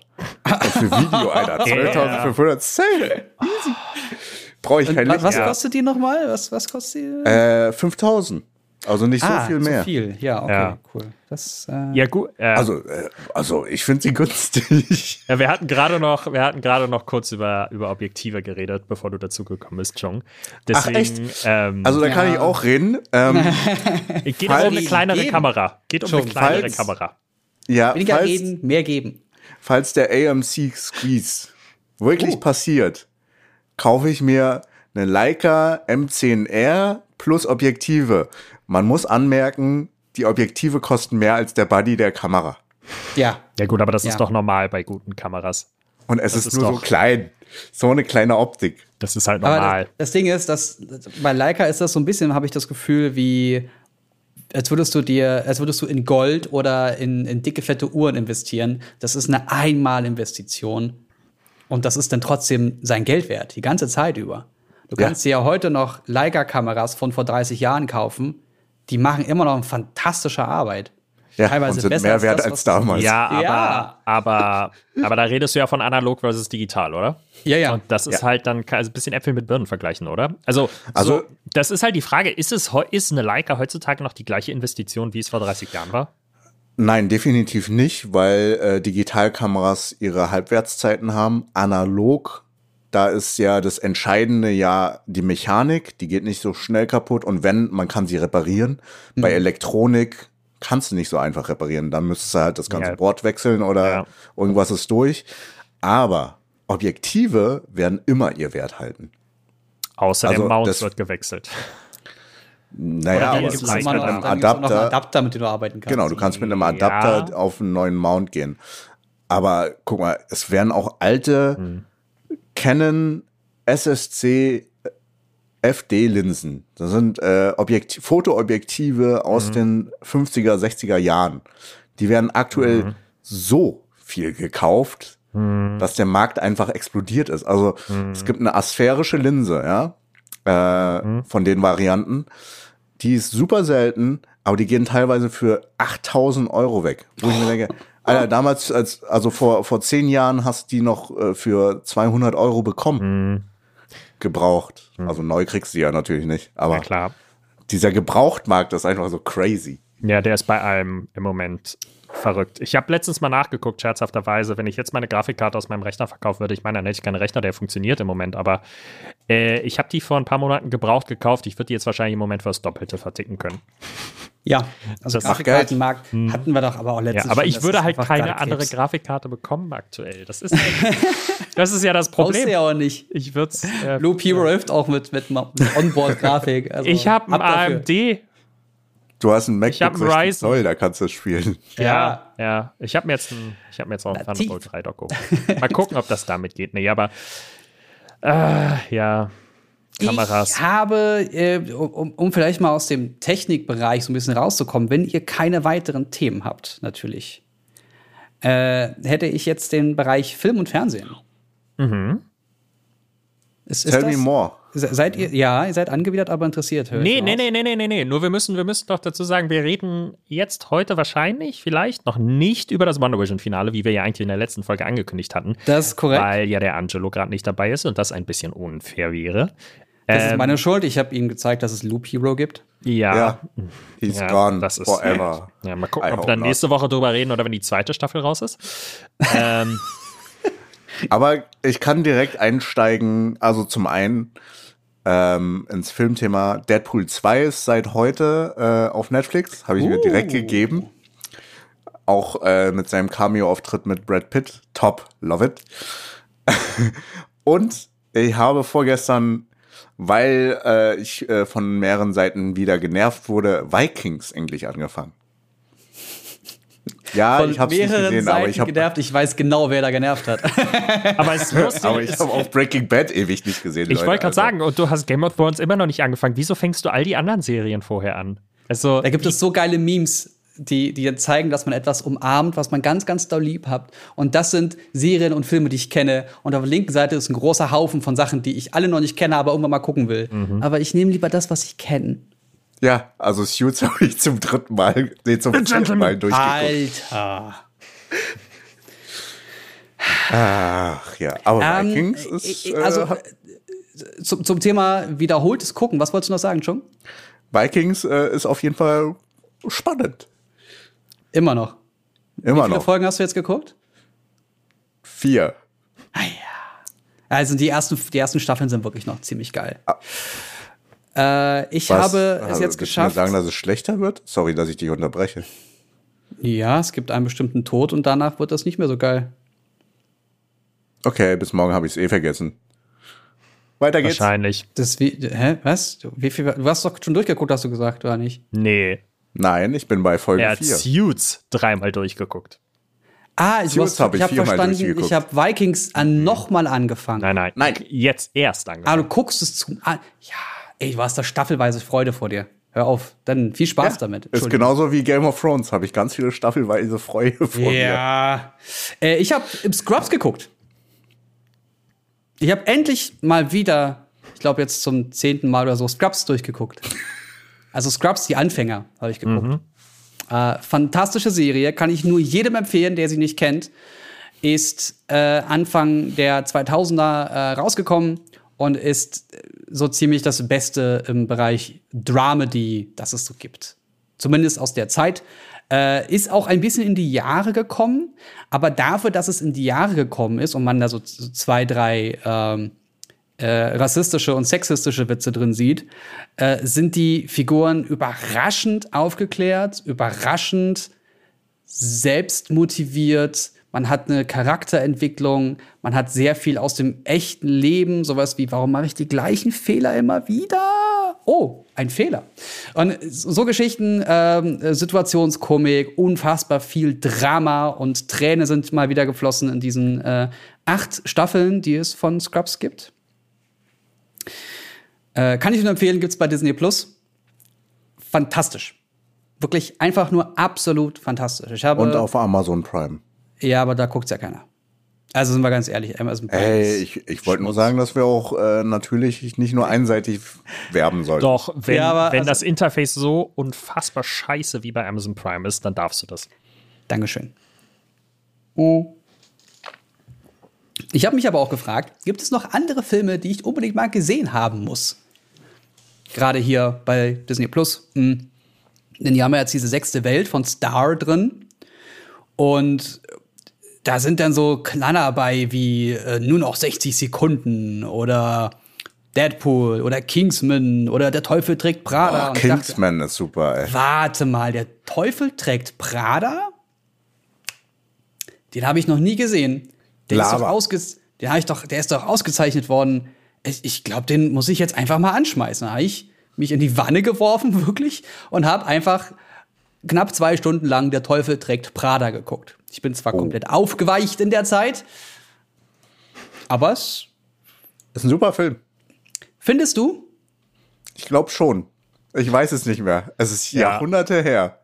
für Video, Alter. 12.500. Safe. Easy. Brauche ich kein Licht. Was kostet die nochmal? Was, was kostet die? Äh, 5000. Also nicht so ah, viel mehr. Zu viel, ja, okay, Ja. cool. Das, äh, Ja, gut. Äh, Also, äh, also ich finde sie günstig. ja, wir hatten gerade noch, wir hatten gerade noch kurz über, über Objektive geredet, bevor du dazu gekommen bist, Jong. Deswegen, echt? Ähm, Also da kann Ja. ich auch reden. Ähm, es geht um eine kleinere Geben. Kamera. Geht um eine Schon, kleinere falls- Kamera. ja, weniger falls, reden, mehr geben. falls der AMC Squeeze wirklich Oh. passiert, kaufe ich mir eine Leica M10R plus Objektive. Man muss anmerken, die Objektive kosten mehr als der Body der Kamera. Ja. Ja, gut, aber das Ja. ist doch normal bei guten Kameras. Und es ist, ist nur doch- so klein. So eine kleine Optik. Das ist halt normal. das, das Ding ist, dass bei Leica ist das so ein bisschen, habe ich das Gefühl, wie als würdest du dir, als würdest du in Gold oder in, in dicke, fette Uhren investieren. Das ist eine Einmalinvestition. Und das ist dann trotzdem sein Geld wert, die ganze Zeit über. Du Ja. kannst dir ja heute noch Leica-Kameras von vor 30 Jahren kaufen. Die machen immer noch eine fantastische Arbeit. Ja, Teilweise und sind besser mehr als wert das, als damals. ja, aber, Ja. aber, aber da redest du ja von analog versus digital, oder? Ja, ja. Und das ist Ja. halt dann also ein bisschen Äpfel mit Birnen vergleichen, oder? Also, Also- so, das ist halt die Frage, ist es ist eine Leica heutzutage noch die gleiche Investition, wie es vor 30 Jahren war? Nein, definitiv nicht, weil äh, Digitalkameras ihre Halbwertszeiten haben. Analog, da ist ja das Entscheidende ja die Mechanik, die geht nicht so schnell kaputt und wenn, man kann sie reparieren. Mhm. Bei Elektronik kannst du nicht so einfach reparieren, dann müsstest du halt das ganze Ja. Board wechseln oder Ja. irgendwas ist durch. Aber Objektive werden immer ihr Wert halten. Außer Also, der Mount das- wird gewechselt. Naja, aber ist kannst dann mit einem Adapter, Adapter, mit dem du arbeiten kannst. Genau, du kannst mit einem Adapter Ja. auf einen neuen Mount gehen. Aber guck mal, es werden auch alte Hm. Canon SSC FD-Linsen. Das sind äh, Objekti Fotoobjektive aus Hm. den 50er, 60er Jahren. Die werden aktuell Hm. so viel gekauft, dass der Markt einfach explodiert ist. Also Hm. es gibt eine asphärische Linse, ja, äh, von den Varianten. Die ist super selten, aber die gehen teilweise für 8000 Euro weg. Wo ich mir denke, Alter, damals, als, also vor, vor zehn Jahren hast du die noch äh, für 200 Euro bekommen. Gebraucht. Also neu kriegst du die ja natürlich nicht. Aber Ja, klar. dieser Gebrauchtmarkt ist einfach so crazy. Ja, der ist bei allem im Moment verrückt. Ich habe letztens mal nachgeguckt, scherzhafterweise, wenn ich jetzt meine Grafikkarte aus meinem Rechner verkaufen würde, ich meine, dann hätte ich keinen Rechner, der funktioniert im Moment, aber äh, ich habe die vor ein paar Monaten gebraucht gekauft. Ich würde die jetzt wahrscheinlich im Moment für das Doppelte verticken können. Ja, also Grafikkartenmarkt hatten wir doch aber auch letztes Ja, aber schon. ich würde halt keine andere. Grafikkarte bekommen aktuell. Das ist, das ist ja das Brauchst du Problem. ja auch nicht. Ich würde äh, Loop Hero hilft auch mit, mit, mit Onboard-Grafik. Also Ich habe ab dafür. ein AMD. Du hast einen Ich hab MacBook einen 60 Zoll, da kannst du es spielen. Ja, ja. Ich habe mir jetzt ein, ich habe mir jetzt auch ein Nativ. Thunderbolt 3 Dock geholt. Mal gucken, ob das damit geht. Nee, aber äh, ja, Kameras. Ich habe, äh, um, um vielleicht mal aus dem Technikbereich so ein bisschen rauszukommen, wenn ihr keine weiteren Themen habt, natürlich, äh, hätte ich jetzt den Bereich Film und Fernsehen. Mhm. Ist, ist Tell das, me more. Se- Seid ihr, ja, ihr seid angewidert, aber interessiert. höre ich Nee, nee, nee, nee, nee, nee, nee. Nur wir müssen, wir müssen doch dazu sagen, wir reden jetzt heute wahrscheinlich, vielleicht noch nicht über das Wonder Vision Finale, wie wir ja eigentlich in der letzten Folge angekündigt hatten. Das ist korrekt. Weil ja der Angelo gerade nicht dabei ist und das ein bisschen unfair wäre. Das ist Ähm, meine Schuld. Ich habe ihm gezeigt, dass es Loop Hero gibt. Ja. Ja. He's Ja, gone das ist- forever. Ja, mal gucken, I ob wir dann not. nächste Woche drüber reden oder wenn die zweite Staffel raus ist. ähm, Aber ich kann direkt einsteigen, also zum einen ähm, ins Filmthema Deadpool 2 ist seit heute äh, auf Netflix, habe ich mir direkt gegeben. Auch äh, mit seinem Cameo-Auftritt mit Brad Pitt. Top, love it. Und ich habe vorgestern, weil äh, ich äh, von mehreren Seiten wieder genervt wurde, Vikings endlich angefangen. Ja, Von ich habe es nicht mehreren gesehen, Seiten aber ich habe genervt. Ich weiß genau, wer da genervt hat. aber es lustig. aber ich habe auch Breaking Bad ewig nicht gesehen. ich wollte gerade also. sagen, und du hast Game of Thrones immer noch nicht angefangen. Wieso fängst du all die anderen Serien vorher an? Also, Da gibt es so geile Memes, die, die zeigen, dass man etwas umarmt, was man ganz, ganz doll lieb hat. Und das sind Serien und Filme, die ich kenne. Und auf der linken Seite ist ein großer Haufen von Sachen, die ich alle noch nicht kenne, aber irgendwann mal gucken will. Mhm. Aber ich nehme lieber das, was ich kenne. Ja, also Suits habe ich zum dritten Mal, nee, zum vierten Mal durchgeguckt. Alter. Ach ja, aber Ähm, Vikings ist, äh, äh, also hat- äh, zum, zum Thema wiederholtes Gucken, was wolltest du noch sagen, Chung? Vikings äh, ist auf jeden Fall spannend. Immer noch. Immer Wie viele noch. Folgen hast du jetzt geguckt? Vier. Also die ersten, die ersten Staffeln sind wirklich noch ziemlich geil. Äh, ich Was? habe es Also, jetzt du geschafft. Mir sagen, dass es schlechter wird? Sorry, dass ich dich unterbreche. ja, es gibt einen bestimmten Tod und danach wird das nicht mehr so geil. Okay, bis morgen habe ich es eh vergessen. Weiter geht's. Wahrscheinlich. Das wie, hä, was? Du- Wie viel, du hast doch schon durchgeguckt, hast du gesagt, oder nicht? Nee. Nein, ich bin bei Folge Er hat 4. Suits dreimal durchgeguckt. Ah, ich, Suits hab ich ich habe viermal verstanden, durchgeguckt. ich habe Vikings an nochmal angefangen. Nein, nein. Nein. Jetzt erst Ah, angefangen. du guckst es zu. Ah, ja, ey, du hast da staffelweise Freude vor dir. Hör auf. Dann viel Spaß damit. Ist genauso wie Game of Thrones, habe ich ganz viele staffelweise Freude vor mir. Ja. Äh, ich habe Scrubs geguckt. Ich habe endlich mal wieder, ich glaube jetzt zum zehnten Mal oder so, Scrubs durchgeguckt. Also Scrubs, die Anfänger, habe ich geguckt. Äh, fantastische Serie, kann ich nur jedem empfehlen, der sie nicht kennt. Ist äh, Anfang der 2000er äh, rausgekommen und ist äh, so ziemlich das Beste im Bereich Dramedy, das es so gibt. Zumindest aus der Zeit. Äh, ist auch ein bisschen in die Jahre gekommen, aber dafür, dass es in die Jahre gekommen ist und man da so, zwei, drei ähm, äh, rassistische und sexistische Witze drin sieht, äh, sind die Figuren überraschend aufgeklärt, überraschend selbstmotiviert. Man hat eine Charakterentwicklung, man hat sehr viel aus dem echten Leben, sowas wie, warum mache ich die gleichen Fehler immer wieder? Oh, ein Fehler. Und so Geschichten, ähm, Situationskomik, unfassbar viel Drama und Tränen sind mal wieder geflossen in diesen äh, acht Staffeln, die es von Scrubs gibt. Äh, kann ich nur empfehlen, gibt's bei Disney Plus. Fantastisch. Wirklich einfach nur absolut fantastisch. Ich habe, Und auf Amazon Prime. Ja, aber da guckt's ja keiner. Also sind wir ganz ehrlich, Amazon Prime Ey, ich, ich wollte nur sagen, dass wir auch äh, natürlich nicht nur einseitig werben sollten. Doch, wenn, Ja, aber wenn also- das Interface so unfassbar scheiße wie bei Amazon Prime ist, dann darfst du das. Dankeschön. Oh. Ich habe mich aber auch gefragt, gibt es noch andere Filme, die ich unbedingt mal gesehen haben muss? Gerade hier bei Disney Plus. Hm. Denn die haben ja jetzt diese sechste Welt von Star drin. Und da sind dann so Knaller bei wie äh, nur noch 60 Sekunden oder Deadpool oder Kingsman oder Der Teufel trägt Prada. oh, ich dachte, Kingsman ist super, ey. Warte mal, der Teufel trägt Prada? Den habe ich noch nie gesehen. Der ist Lava. doch ausge den ich doch, der ist doch ausgezeichnet worden. Ich, ich glaube, den muss ich jetzt einfach mal anschmeißen. Da habe ich mich in die Wanne geworfen, wirklich, und habe einfach knapp zwei Stunden lang Der Teufel trägt Prada geguckt. Ich bin zwar komplett aufgeweicht in der Zeit, aber es Ist ein super Film. findest du? Ich glaube schon. Ich weiß es nicht mehr. Es ist Ja. Jahrhunderte her.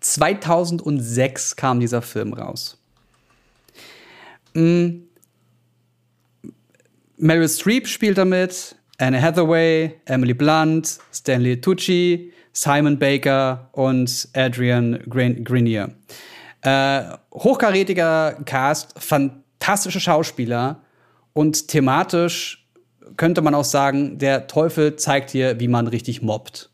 2006 kam dieser Film raus. Mm. Meryl Streep spielt damit, Anne Hathaway, Emily Blunt, Stanley Tucci, Simon Baker und Adrian Grin Grenier. Äh, hochkarätiger Cast, fantastische Schauspieler und thematisch könnte man auch sagen, der Teufel zeigt hier, wie man richtig mobbt.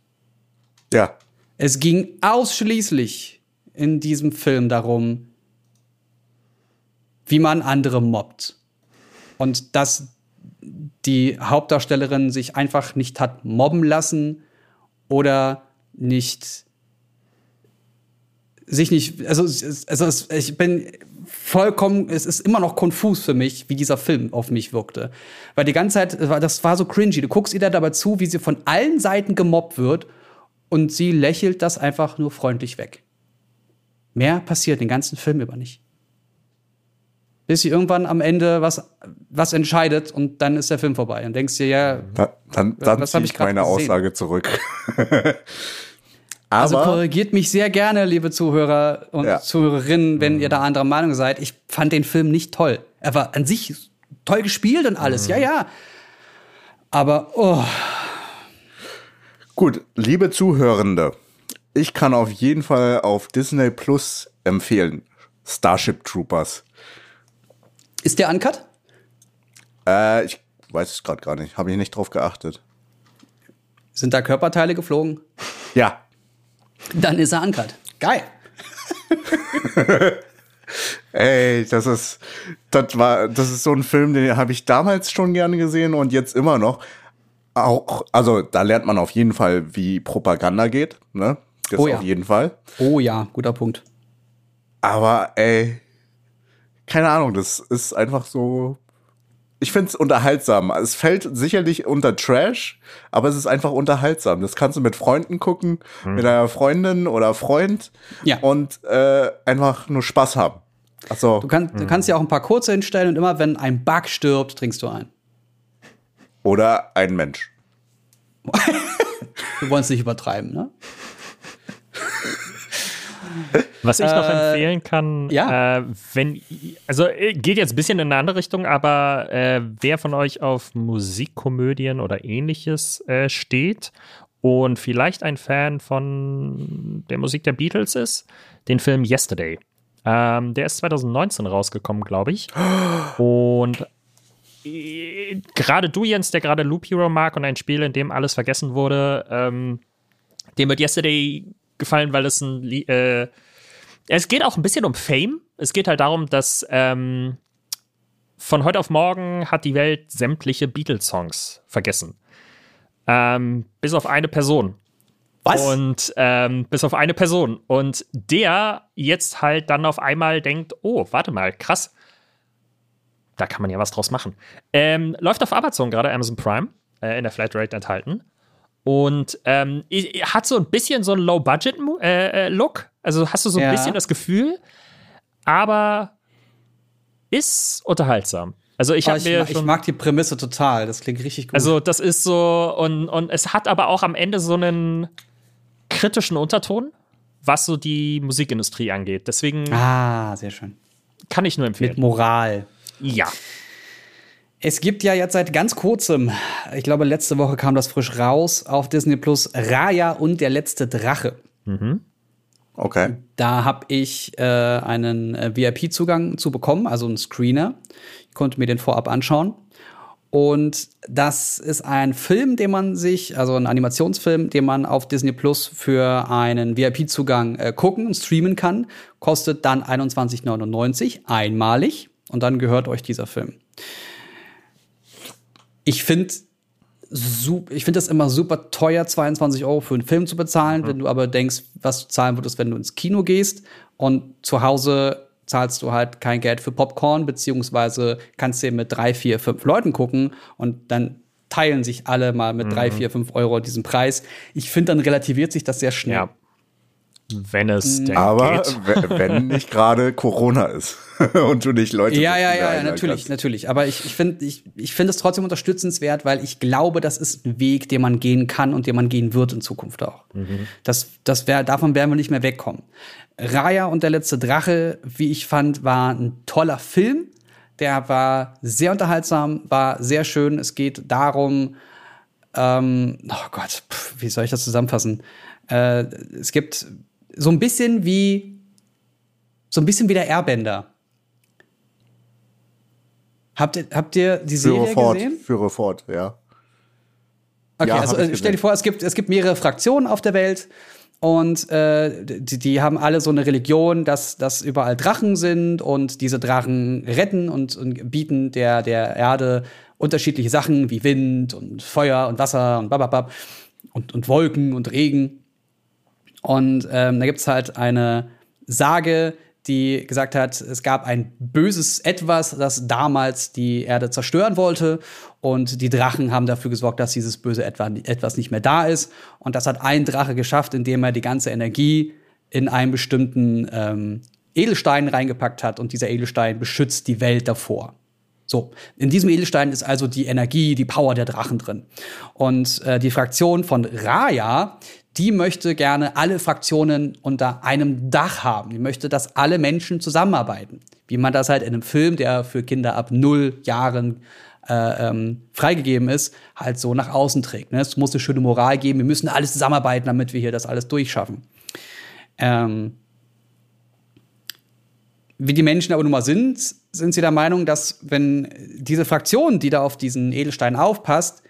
Ja. Es ging ausschließlich in diesem Film darum, wie man andere mobbt. Und dass die Hauptdarstellerin sich einfach nicht hat mobben lassen oder nicht sich nicht, also, also es, ich bin vollkommen, es ist immer noch konfus für mich, wie dieser Film auf mich wirkte. Weil die ganze Zeit, das war- das war so cringy. Du guckst ihr da dabei zu, wie sie von allen Seiten gemobbt wird und sie lächelt das einfach nur freundlich weg. Mehr passiert den ganzen Film über nicht. Bis sie irgendwann am Ende was, was entscheidet und dann ist der Film vorbei. Und denkst dir, ja, Da, dann dann ziehe ich meine gesehen? Aussage zurück. Also Aber korrigiert mich sehr gerne, liebe Zuhörer und Ja. Zuhörerinnen, wenn ihr da anderer Meinung seid. Ich fand den Film nicht toll. Er war an sich toll gespielt und alles, ja, ja. Aber, oh, gut, liebe Zuhörende, ich kann auf jeden Fall auf Disney Plus empfehlen. Starship Troopers. ist der Uncut? Äh, ich weiß es gerade gar nicht. Habe ich nicht drauf geachtet. Sind da Körperteile geflogen? Ja. Dann ist er ankert. Geil. Ey, das ist, das war, das ist so ein Film, den habe ich damals schon gerne gesehen und jetzt immer noch. Auch, also da lernt man auf jeden Fall, wie Propaganda geht, ne? Das Oh ja. auf jeden Fall. Oh ja, guter Punkt. Aber ey, keine Ahnung, das ist einfach so. Ich finde es unterhaltsam. Es fällt sicherlich unter Trash, aber es ist einfach unterhaltsam. Das kannst du mit Freunden gucken, mit einer Freundin oder Freund Ja. und äh, einfach nur Spaß haben. Also, Du, kann, du kannst ja auch ein paar kurze hinstellen und immer, wenn ein Bug stirbt, trinkst du ein. oder ein Mensch. Wir wollen es nicht übertreiben, ne? Was ich noch Äh, empfehlen kann, ja. äh, wenn, also äh, geht jetzt ein bisschen in eine andere Richtung, aber äh, wer von euch auf Musikkomödien oder ähnliches äh, steht und vielleicht ein Fan von der Musik der Beatles ist, den Film Yesterday. Ähm, der ist 2019 rausgekommen, glaube ich. Und äh, gerade du, Jens, der gerade Loop Hero mag und ein Spiel, in dem alles vergessen wurde, ähm, dem wird Yesterday gefallen, weil es ein äh, es geht auch ein bisschen um Fame. Es geht halt darum, dass ähm, von heute auf morgen hat die Welt sämtliche Beatles-Songs vergessen. Ähm, bis auf eine Person. Was? Und ähm, bis auf eine Person. Und der jetzt halt dann auf einmal denkt, oh, warte mal, krass. Da kann man ja was draus machen. Ähm, läuft auf Amazon gerade, Amazon Prime, äh, in der Flatrate enthalten. Und ähm, hat so ein bisschen so einen Low-Budget-Look. Äh, äh, also hast du so ein Ja. bisschen das Gefühl, aber ist unterhaltsam. Also ich Oh, ich, mir ich mag die Prämisse total. Das klingt richtig gut. also, das ist so, und, und es hat aber auch am Ende so einen kritischen Unterton, was so die Musikindustrie angeht. Deswegen ah, sehr schön. kann ich nur Mit empfehlen. Moral. Ja. Es gibt ja jetzt seit ganz kurzem, ich glaube letzte Woche kam das frisch raus, auf Disney Plus Raya und der letzte Drache. Okay. Da habe ich äh, einen äh, VIP-Zugang zu bekommen, also einen Screener. Ich konnte mir den vorab anschauen. Und das ist ein Film, den man sich, also ein Animationsfilm, den man auf Disney Plus für einen VIP-Zugang äh, gucken und streamen kann. Kostet dann 21,99 einmalig. Und dann gehört euch dieser Film. Ich finde ich finde das immer super teuer, 22 Euro für einen Film zu bezahlen, wenn du aber denkst, was du zahlen würdest, wenn du ins Kino gehst und zu Hause zahlst du halt kein Geld für Popcorn, beziehungsweise kannst du mit drei, vier, fünf Leuten gucken und dann teilen sich alle mal mit drei, vier, fünf Euro diesen Preis. Ich finde, dann relativiert sich das sehr schnell. Ja. Wenn es denn Aber geht. wenn nicht gerade Corona ist und du nicht Leute Ja, ja, ja, ja, natürlich, kannst. natürlich. Aber ich, ich finde ich, ich find es trotzdem unterstützenswert, weil ich glaube, das ist ein Weg, den man gehen kann und den man gehen wird in Zukunft auch. Das, das wär, davon werden wir nicht mehr wegkommen. Raya und der letzte Drache, wie ich fand, war ein toller Film. Der war sehr unterhaltsam, war sehr schön. Es geht darum, ähm, oh Gott, pff, wie soll ich das zusammenfassen? Äh, es gibt so ein bisschen wie so ein bisschen wie der Airbender. Habt ihr, habt ihr die Führe Serie fort, gesehen? führe fort, ja. Okay, Ja, also äh, stell dir vor, es gibt, es gibt mehrere Fraktionen auf der Welt und äh, die, die haben alle so eine Religion, dass, dass überall Drachen sind und diese Drachen retten und, und bieten der, der Erde unterschiedliche Sachen wie Wind und Feuer und Wasser und bababab und, und Wolken und Regen. Und ähm, da gibt's halt eine Sage, die gesagt hat, es gab ein böses Etwas, das damals die Erde zerstören wollte. Und die Drachen haben dafür gesorgt, dass dieses böse Etwa- Etwas nicht mehr da ist. Und das hat ein Drache geschafft, indem er die ganze Energie in einen bestimmten ähm, Edelstein reingepackt hat. Und dieser Edelstein beschützt die Welt davor. So, in diesem Edelstein ist also die Energie, die Power der Drachen drin. Und äh, die Fraktion von Raya, die möchte gerne alle Fraktionen unter einem Dach haben. Die möchte, dass alle Menschen zusammenarbeiten. Wie man das halt in einem Film, der für Kinder ab null Jahren äh, ähm, freigegeben ist, halt so nach außen trägt. Ne? Es muss eine schöne Moral geben. Wir müssen alles zusammenarbeiten, damit wir hier das alles durchschaffen. Ähm, wie die Menschen aber nun mal sind, sind sie der Meinung, dass wenn diese Fraktion, die da auf diesen Edelstein aufpasst,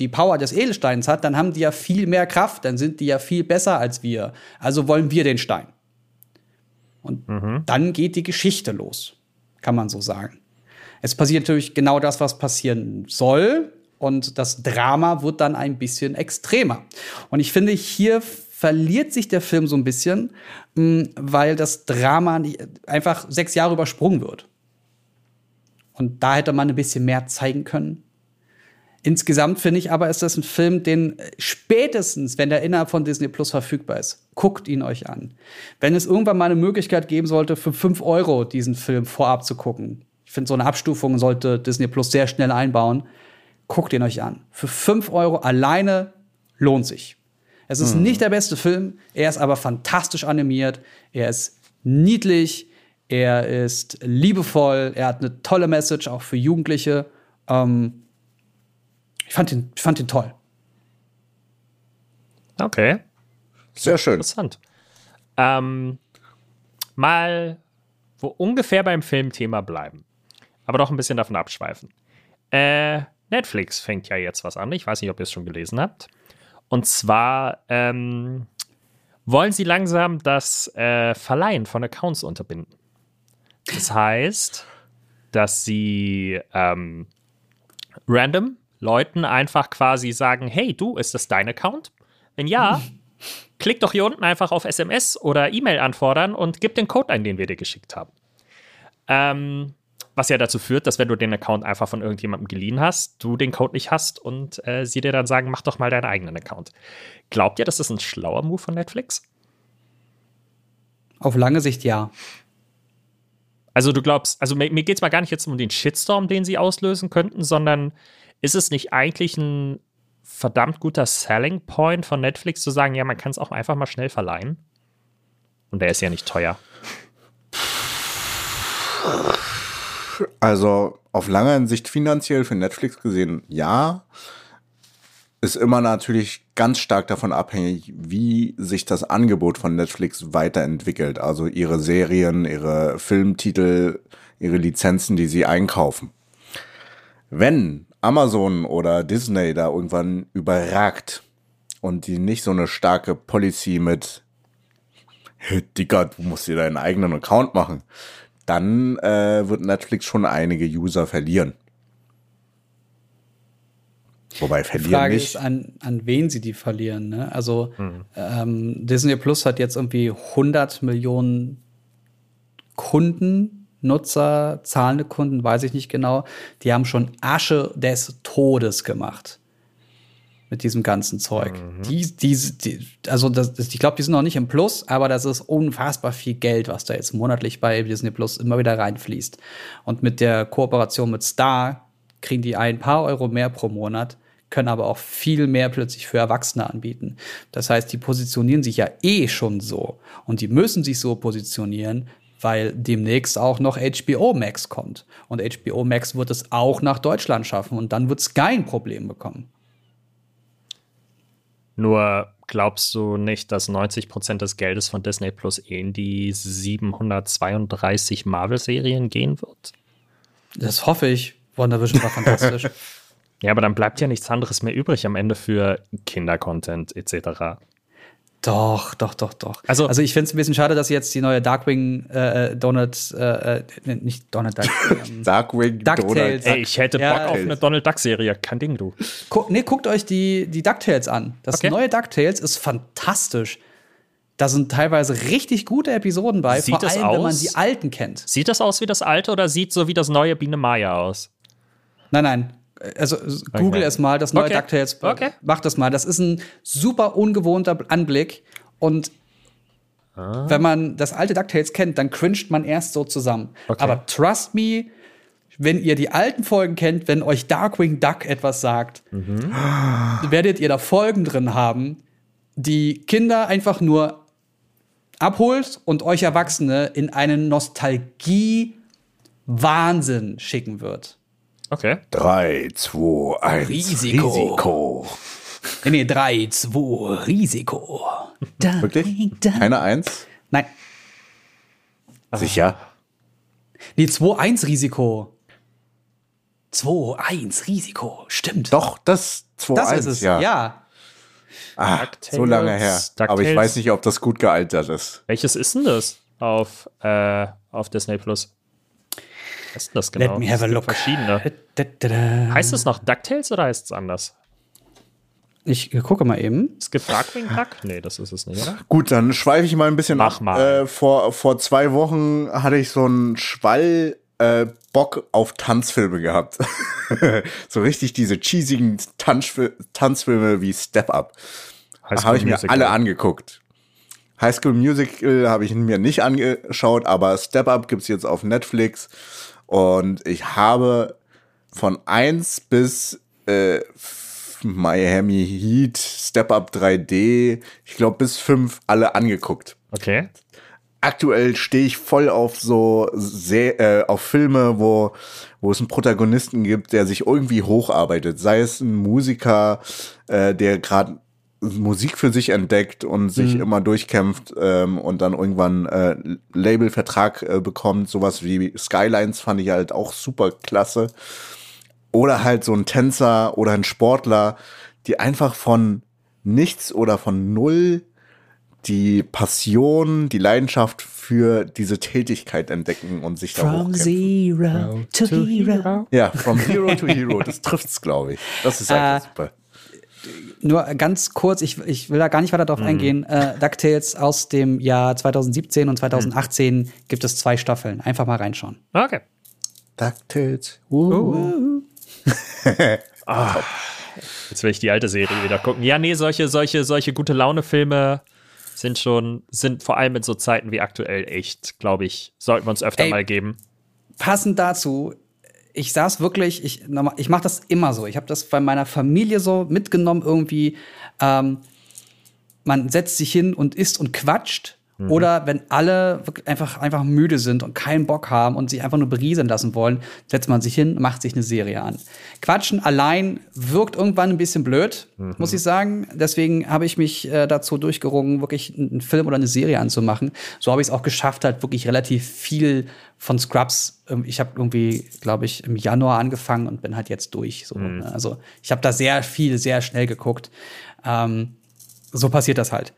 die Power des Edelsteins hat, dann haben die ja viel mehr Kraft, dann sind die ja viel besser als wir. Also wollen wir den Stein. Und dann geht die Geschichte los, kann man so sagen. Es passiert natürlich genau das, was passieren soll. Und das Drama wird dann ein bisschen extremer. Und ich finde, hier verliert sich der Film so ein bisschen, mh, weil das Drama einfach sechs Jahre übersprungen wird. Und da hätte man ein bisschen mehr zeigen können. Insgesamt finde ich aber, ist das ein Film, den spätestens, wenn der innerhalb von Disney Plus verfügbar ist, guckt ihn euch an. Wenn es irgendwann mal eine Möglichkeit geben sollte, für 5 Euro diesen Film vorab zu gucken, ich finde, so eine Abstufung sollte Disney Plus sehr schnell einbauen, guckt ihn euch an. Für 5 Euro alleine lohnt sich. Es ist nicht der beste Film, er ist aber fantastisch animiert, er ist niedlich, er ist liebevoll, er hat eine tolle Message, auch für Jugendliche. Ähm, ich fand ihn, ich fand ihn toll. Okay, Sehr schön. interessant. Ähm, mal wo ungefähr beim Filmthema bleiben, aber doch ein bisschen davon abschweifen. Äh, Netflix fängt ja jetzt was an. Ich weiß nicht, ob ihr es schon gelesen habt. Und zwar ähm, wollen sie langsam das äh, Verleihen von Accounts unterbinden. Das heißt, dass sie ähm, random Leuten einfach quasi sagen, hey, du, ist das dein Account? Wenn ja, klick doch hier unten einfach auf SMS oder E-Mail anfordern und gib den Code ein, den wir dir geschickt haben. Ähm, was ja dazu führt, dass wenn du den Account einfach von irgendjemandem geliehen hast, du den Code nicht hast und äh, sie dir dann sagen, mach doch mal deinen eigenen Account. Glaubt ihr, das ist ein schlauer Move von Netflix? Auf lange Sicht ja. Also du glaubst, also mir, mir geht es mal gar nicht jetzt um den Shitstorm, den sie auslösen könnten, sondern ist es nicht eigentlich ein verdammt guter Selling Point von Netflix zu sagen, ja, man kann es auch einfach mal schnell verleihen? Und der ist ja nicht teuer. Also auf lange Sicht finanziell für Netflix gesehen, ja. Ist immer natürlich ganz stark davon abhängig, wie sich das Angebot von Netflix weiterentwickelt. Also ihre Serien, ihre Filmtitel, ihre Lizenzen, die sie einkaufen. Wenn Amazon oder Disney da irgendwann überragt und die nicht so eine starke Policy mit Digga, du musst dir deinen eigenen Account machen, dann äh, wird Netflix schon einige User verlieren. Wobei Die verlieren Frage nicht. ist, an, an wen sie die verlieren. Ne? Also ähm, Disney Plus hat jetzt irgendwie 100 Millionen Kunden, Nutzer, zahlende Kunden, weiß ich nicht genau. Die haben schon Asche des Todes gemacht mit diesem ganzen Zeug. Die, die, die, also das, das, ich glaube, die sind noch nicht im Plus, aber das ist unfassbar viel Geld, was da jetzt monatlich bei Disney Plus immer wieder reinfließt. Und mit der Kooperation mit Star kriegen die ein paar Euro mehr pro Monat, können aber auch viel mehr plötzlich für Erwachsene anbieten. Das heißt, die positionieren sich ja eh schon so. Und die müssen sich so positionieren, weil demnächst auch noch HBO Max kommt. Und HBO Max wird es auch nach Deutschland schaffen und dann wird Sky ein Problem bekommen. Nur glaubst du nicht, dass 90% des Geldes von Disney Plus eh in die 732 Marvel-Serien gehen wird? Das hoffe ich. WandaVision war fantastisch. Ja, aber dann bleibt ja nichts anderes mehr übrig am Ende für Kindercontent etc. Doch, doch, doch, doch. Also- Also, ich finde es ein bisschen schade, dass jetzt die neue Darkwing äh, äh, Donut, äh, äh, nicht Donut, Duck, ähm, Darkwing DuckTales. Donut. Ey, ich hätte Ja, Bock auf eine Donald Duck-Serie. Kein Ding, du. Gu nee, guckt euch die, die DuckTales an. Das Okay. neue DuckTales ist fantastisch. Da sind teilweise richtig gute Episoden bei, Sieht vor allem, wenn man aus? die alten kennt. Sieht das aus wie das alte oder sieht so wie das neue Biene Maya aus? Nein, nein. Also Google es mal, das neue Okay. DuckTales. Okay. Macht das mal. Das ist ein super ungewohnter Anblick. Und Ah. wenn man das alte DuckTales kennt, dann cringet man erst so zusammen. Okay. Aber trust me, wenn ihr die alten Folgen kennt, wenn euch Darkwing Duck etwas sagt, Mhm. werdet ihr da Folgen drin haben, die Kinder einfach nur abholt und euch Erwachsene in einen Nostalgie-Wahnsinn schicken wird. Okay. 3, 2, 1. Risiko. Risiko. Nee, nee, 3, 2, Risiko. Wirklich? Keine Eins? Nein, Sicher? nee, 2, 1 Risiko. 2, 1, Risiko. Stimmt. Doch, das 2 das 1, ist es. ja. Ja. Ah, so lange her. Aber ich weiß nicht, ob das gut gealtert ist. Welches ist denn das auf, äh, auf Disney Plus? Was ist denn das genau? Let me have a Es gibt look. Verschiedene. Da, da, da. Heißt es noch DuckTales oder heißt es anders? Ich gucke mal eben. Es gibt Darkwing Duck? Nee, das ist es nicht, oder? Gut, dann schweife ich mal ein bisschen Mach ab. mal. Äh, vor, vor zwei Wochen hatte ich so einen Schwall äh, Bock auf Tanzfilme gehabt. so richtig diese cheesigen Tanzfil Tanzfilme wie Step Up. Habe ich mir Musical. alle angeguckt. High School Musical habe ich mir nicht angeschaut, aber Step Up gibt's jetzt auf Netflix. Und ich habe von 1 bis äh, Miami Heat, Step Up 3D, ich glaube bis 5 alle angeguckt. Okay. Aktuell stehe ich voll auf so sehr, äh, auf Filme, wo, wo es einen Protagonisten gibt, der sich irgendwie hocharbeitet. Sei es ein Musiker, äh, der gerade Musik für sich entdeckt und sich immer durchkämpft ähm, und dann irgendwann äh, Labelvertrag äh, bekommt. Sowas wie Skylines fand ich halt auch super klasse. Oder halt so ein Tänzer oder ein Sportler, die einfach von nichts oder von null die Passion, die Leidenschaft für diese Tätigkeit entdecken und sich da From hochkämpfen. Zero to Hero. Ja, from Hero to Hero, das trifft's, glaube ich. Das ist einfach Äh, super. Nur ganz kurz, ich, ich will da gar nicht weiter drauf eingehen. Äh, DuckTales aus dem Jahr 2017 und 2018 gibt es zwei Staffeln. Einfach mal reinschauen. Okay. DuckTales. Uh. Jetzt will ich die alte Serie wieder gucken. Ja, nee, solche, solche, solche gute Laune-Filme sind schon, sind vor allem in so Zeiten wie aktuell echt, glaube ich, sollten wir uns öfter Ey. mal geben. Passend dazu, ich saß wirklich, ich, ich mache das immer so. Ich habe das bei meiner Familie so mitgenommen irgendwie. Ähm, man setzt sich hin und isst und quatscht. Oder wenn alle einfach, einfach müde sind und keinen Bock haben und sich einfach nur berieseln lassen wollen, setzt man sich hin, macht sich eine Serie an. Quatschen allein wirkt irgendwann ein bisschen blöd, muss ich sagen. Deswegen habe ich mich äh, dazu durchgerungen, wirklich einen Film oder eine Serie anzumachen. So habe ich es auch geschafft, halt wirklich relativ viel von Scrubs. ähm, Ich habe irgendwie, glaube ich, im Januar angefangen und bin halt jetzt durch. So, ne? Also ich habe da sehr viel, sehr schnell geguckt. Ähm, so passiert das halt.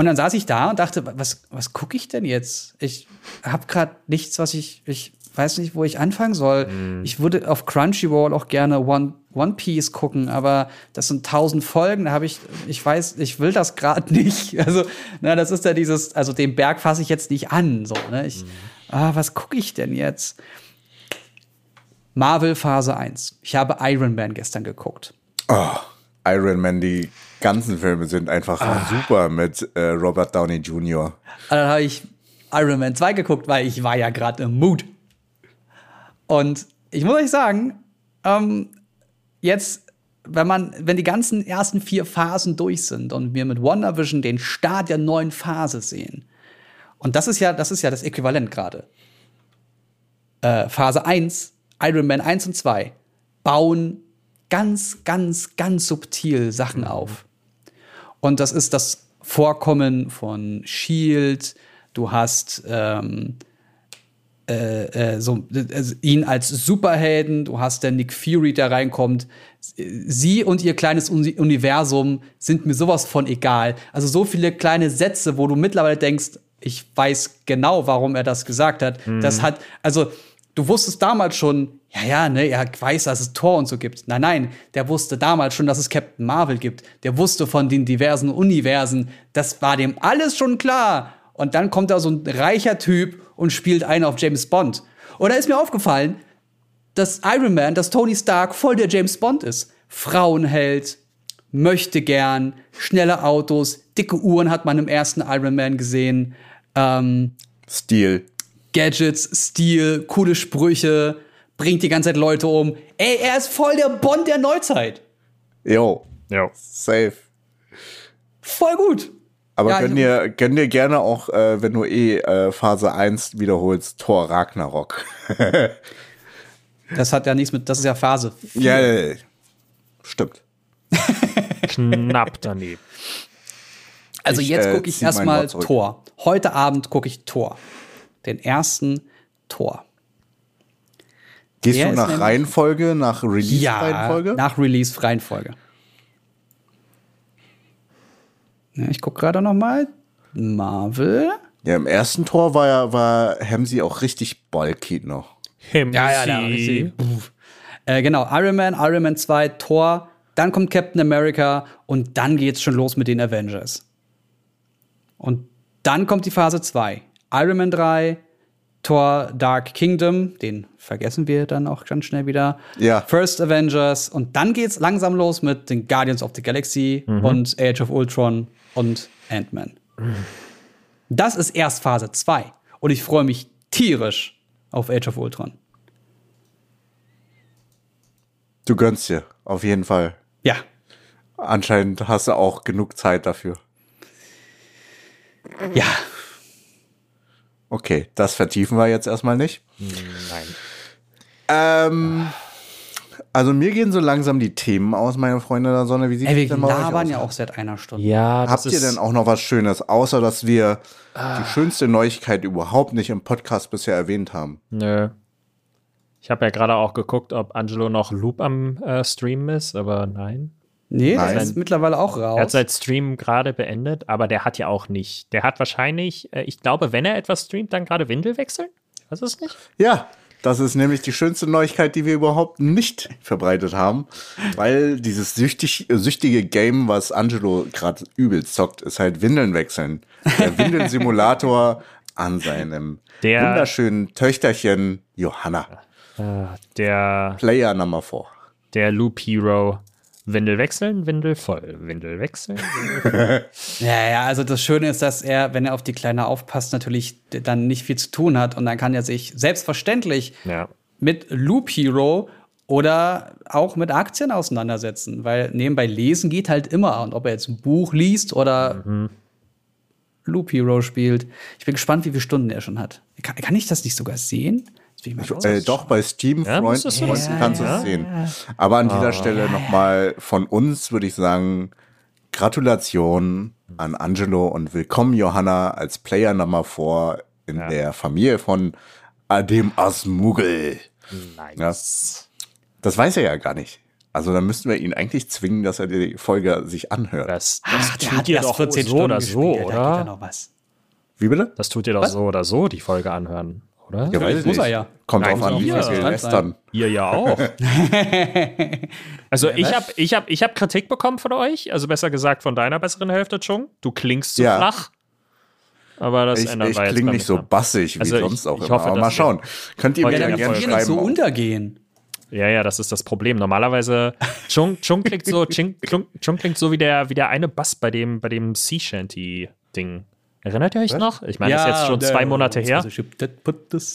Und dann saß ich da und dachte, was, was gucke ich denn jetzt? Ich habe gerade nichts, was ich, ich weiß nicht, wo ich anfangen soll. Ich würde auf Crunchyroll auch gerne One, One Piece gucken, aber das sind tausend Folgen, da habe ich, ich weiß, ich will das gerade nicht. Also, na, das ist ja dieses, also den Berg fasse ich jetzt nicht an. So, ne? Ich, ah, was gucke ich denn jetzt? Marvel Phase 1. Ich habe Iron Man gestern geguckt. Oh, Iron Man, die ganzen Filme sind einfach super mit äh, Robert Downey Jr. Und dann habe ich Iron Man 2 geguckt, weil ich war ja gerade im Mood. Und ich muss euch sagen, ähm, jetzt, wenn man, wenn die ganzen ersten vier Phasen durch sind und wir mit WandaVision den Start der neuen Phase sehen, und das ist ja, das ist ja das Äquivalent gerade. Äh, Phase 1, Iron Man 1 und 2 bauen ganz, ganz, ganz subtil Sachen auf. Und das ist das Vorkommen von Shield. Du hast ähm, äh, äh, so, also ihn als Superhelden. Du hast den Nick Fury, der reinkommt. Sie und ihr kleines Uni Universum sind mir sowas von egal. Also so viele kleine Sätze, wo du mittlerweile denkst, ich weiß genau, warum er das gesagt hat. Das hat, also du wusstest damals schon, ja, ja, ne, er weiß, dass es Thor und so gibt. Nein, nein, der wusste damals schon, dass es Captain Marvel gibt. Der wusste von den diversen Universen. Das war dem alles schon klar. Und dann kommt da so ein reicher Typ und spielt einen auf James Bond. Und da ist mir aufgefallen, dass Iron Man, dass Tony Stark voll der James Bond ist. Frauenheld, möchte gern, schnelle Autos, dicke Uhren hat man im ersten Iron Man gesehen. Ähm, Stil. Gadgets, Stil, coole Sprüche, bringt die ganze Zeit Leute um. Ey, er ist voll der Bond der Neuzeit. Jo, Ja. safe. Voll gut. Aber Ja, gönn, dir, gönn dir gerne auch, äh, wenn du eh äh, Phase 1 wiederholst, Thor Ragnarok. Das hat ja nichts mit, das ist ja Phase. ja, ja, ja. stimmt. Knapp daneben. Also Ich, jetzt äh, gucke ich erstmal. Tor. Heute Abend gucke ich Tor. Den ersten Tor. Gehst Der du nach Reihenfolge, nach Ja, Release-Reihenfolge? nach Release-Reihenfolge. Ja, ich gucke gerade noch mal. Marvel. Ja, im ersten Tor war ja war Hamsi auch richtig bulky noch. Hemsi. Puff. Äh, genau, Iron Man, Iron Man 2, Thor, dann kommt Captain America und dann geht's schon los mit den Avengers. Und dann kommt die Phase 2. Iron Man 3, Thor Dark Kingdom, den vergessen wir dann auch ganz schnell wieder. Ja. First Avengers und dann geht's langsam los mit den Guardians of the Galaxy und Age of Ultron und Ant-Man. Das ist erst Phase 2 und ich freue mich tierisch auf Age of Ultron. Du gönnst dir, auf jeden Fall. Ja, Anscheinend hast du auch genug Zeit dafür. ja. Okay, das vertiefen wir jetzt erstmal nicht. Nein. Ähm, also mir gehen so langsam die Themen aus, meine Freunde der Sonne. Wie sieht Ey, wir denn euch labern aus? ja auch seit einer Stunde. Ja, das Habt ihr denn auch noch was Schönes, außer dass wir die schönste Neuigkeit überhaupt nicht im Podcast bisher erwähnt haben? Nö. Ich habe ja gerade auch geguckt, ob Angelo noch Loop am äh, Stream ist, aber nein. Nee, Nein. das ist mittlerweile auch Er hat raus. sein Stream gerade beendet, aber der hat ja auch nicht. Der hat wahrscheinlich, äh, ich glaube, wenn er etwas streamt, dann gerade Windel wechseln. Was ist nicht? Ja, das ist nämlich die schönste Neuigkeit, die wir überhaupt nicht verbreitet haben, weil dieses süchtig, süchtige Game, was Angelo gerade übel zockt, ist halt Windeln wechseln. Der Windelsimulator an seinem Der- wunderschönen Töchterchen Johanna. Äh, der, Player Number 4. der Loop Hero. Windel wechseln, Windel voll. Windel wechseln. Windel Ja, ja, also das Schöne ist, dass er, wenn er auf die Kleine aufpasst, natürlich dann nicht viel zu tun hat und dann kann er sich selbstverständlich ja. mit Loop Hero oder auch mit Aktien auseinandersetzen, weil nebenbei lesen geht halt immer und ob er jetzt ein Buch liest oder Loop Hero spielt. Ich bin gespannt, wie viele Stunden er schon hat. Kann, kann ich das nicht sogar sehen? Mal Äh, doch, bei Steam Ja, Freunden kannst du ja. es sehen. Aber an dieser Stelle nochmal von uns würde ich sagen, Gratulation an Angelo und willkommen Johanna als Player Nummer 4 in Ja. der Familie von Adem Asmugel. Nice. Das weiß er ja gar nicht. Also dann müssten wir ihn eigentlich zwingen, dass er die Folge sich anhört. Das, das Ach, tut hat ihr doch 14 so Stunden oder gespielt, so, da geht ja oder? noch was. Wie bitte? Das tut ihr doch Was? so oder so, die Folge anhören, oder? Ja, weiß ich muss er nicht. ja. Kommt drauf an, wie ja. viel lästern. Ihr ja auch. also ich habe ich hab, ich hab Kritik bekommen von euch, also besser gesagt von deiner besseren Hälfte, Chung. Du klingst zu Ja. flach. Aber das Ich, ändern ich klinge nicht so bassig wie Also ich- sonst auch ich immer. hoffe, Aber mal schauen. Könnt ihr mir Ja, gerne nicht so schreiben. untergehen. Ja, ja, das ist das Problem. Normalerweise, Chung, Chung klingt so, Chung, Chung, Chung klingt so wie der, wie der eine Bass bei dem, bei dem Sea Shanty-Ding. Erinnert ihr euch noch? Ich meine, das ist jetzt schon zwei Monate her.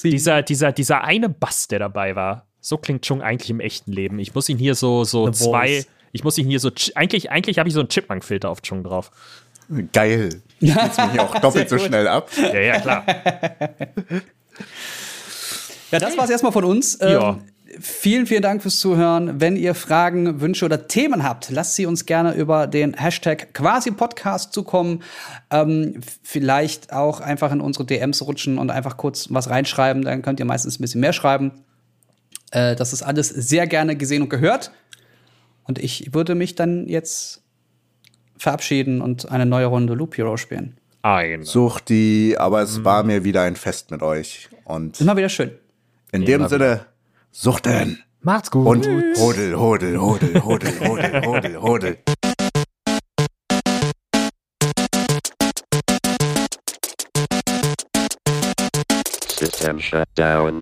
Dieser Dieser, dieser, eine Bass, der dabei war. So klingt Chung eigentlich im echten Leben. Ich muss ihn hier so, so The zwei. Voice. Ich muss ihn hier so. Eigentlich, eigentlich habe ich so einen Chipmunk-Filter auf Chung drauf. Geil. Ich mir hier auch doppelt so schnell ab. Ja, ja, klar. Ja, das war's erstmal von uns. Ähm, Ja. Vielen, vielen Dank fürs Zuhören. Wenn ihr Fragen, Wünsche oder Themen habt, lasst sie uns gerne über den Hashtag quasi Podcast zukommen. Ähm, vielleicht auch einfach in unsere DMs rutschen und einfach kurz was reinschreiben. Dann könnt ihr meistens ein bisschen mehr schreiben. Äh, das ist alles sehr gerne gesehen und gehört. Und ich würde mich dann jetzt verabschieden und eine neue Runde Loop Hero spielen. Ein. Such die, aber es war mir wieder ein Fest mit euch. Und Immer wieder schön. in dem Sinne, suchten. Macht's gut. Und hodel, hodel, hodel, hodel, hodel, hodel, hodel. System shut down.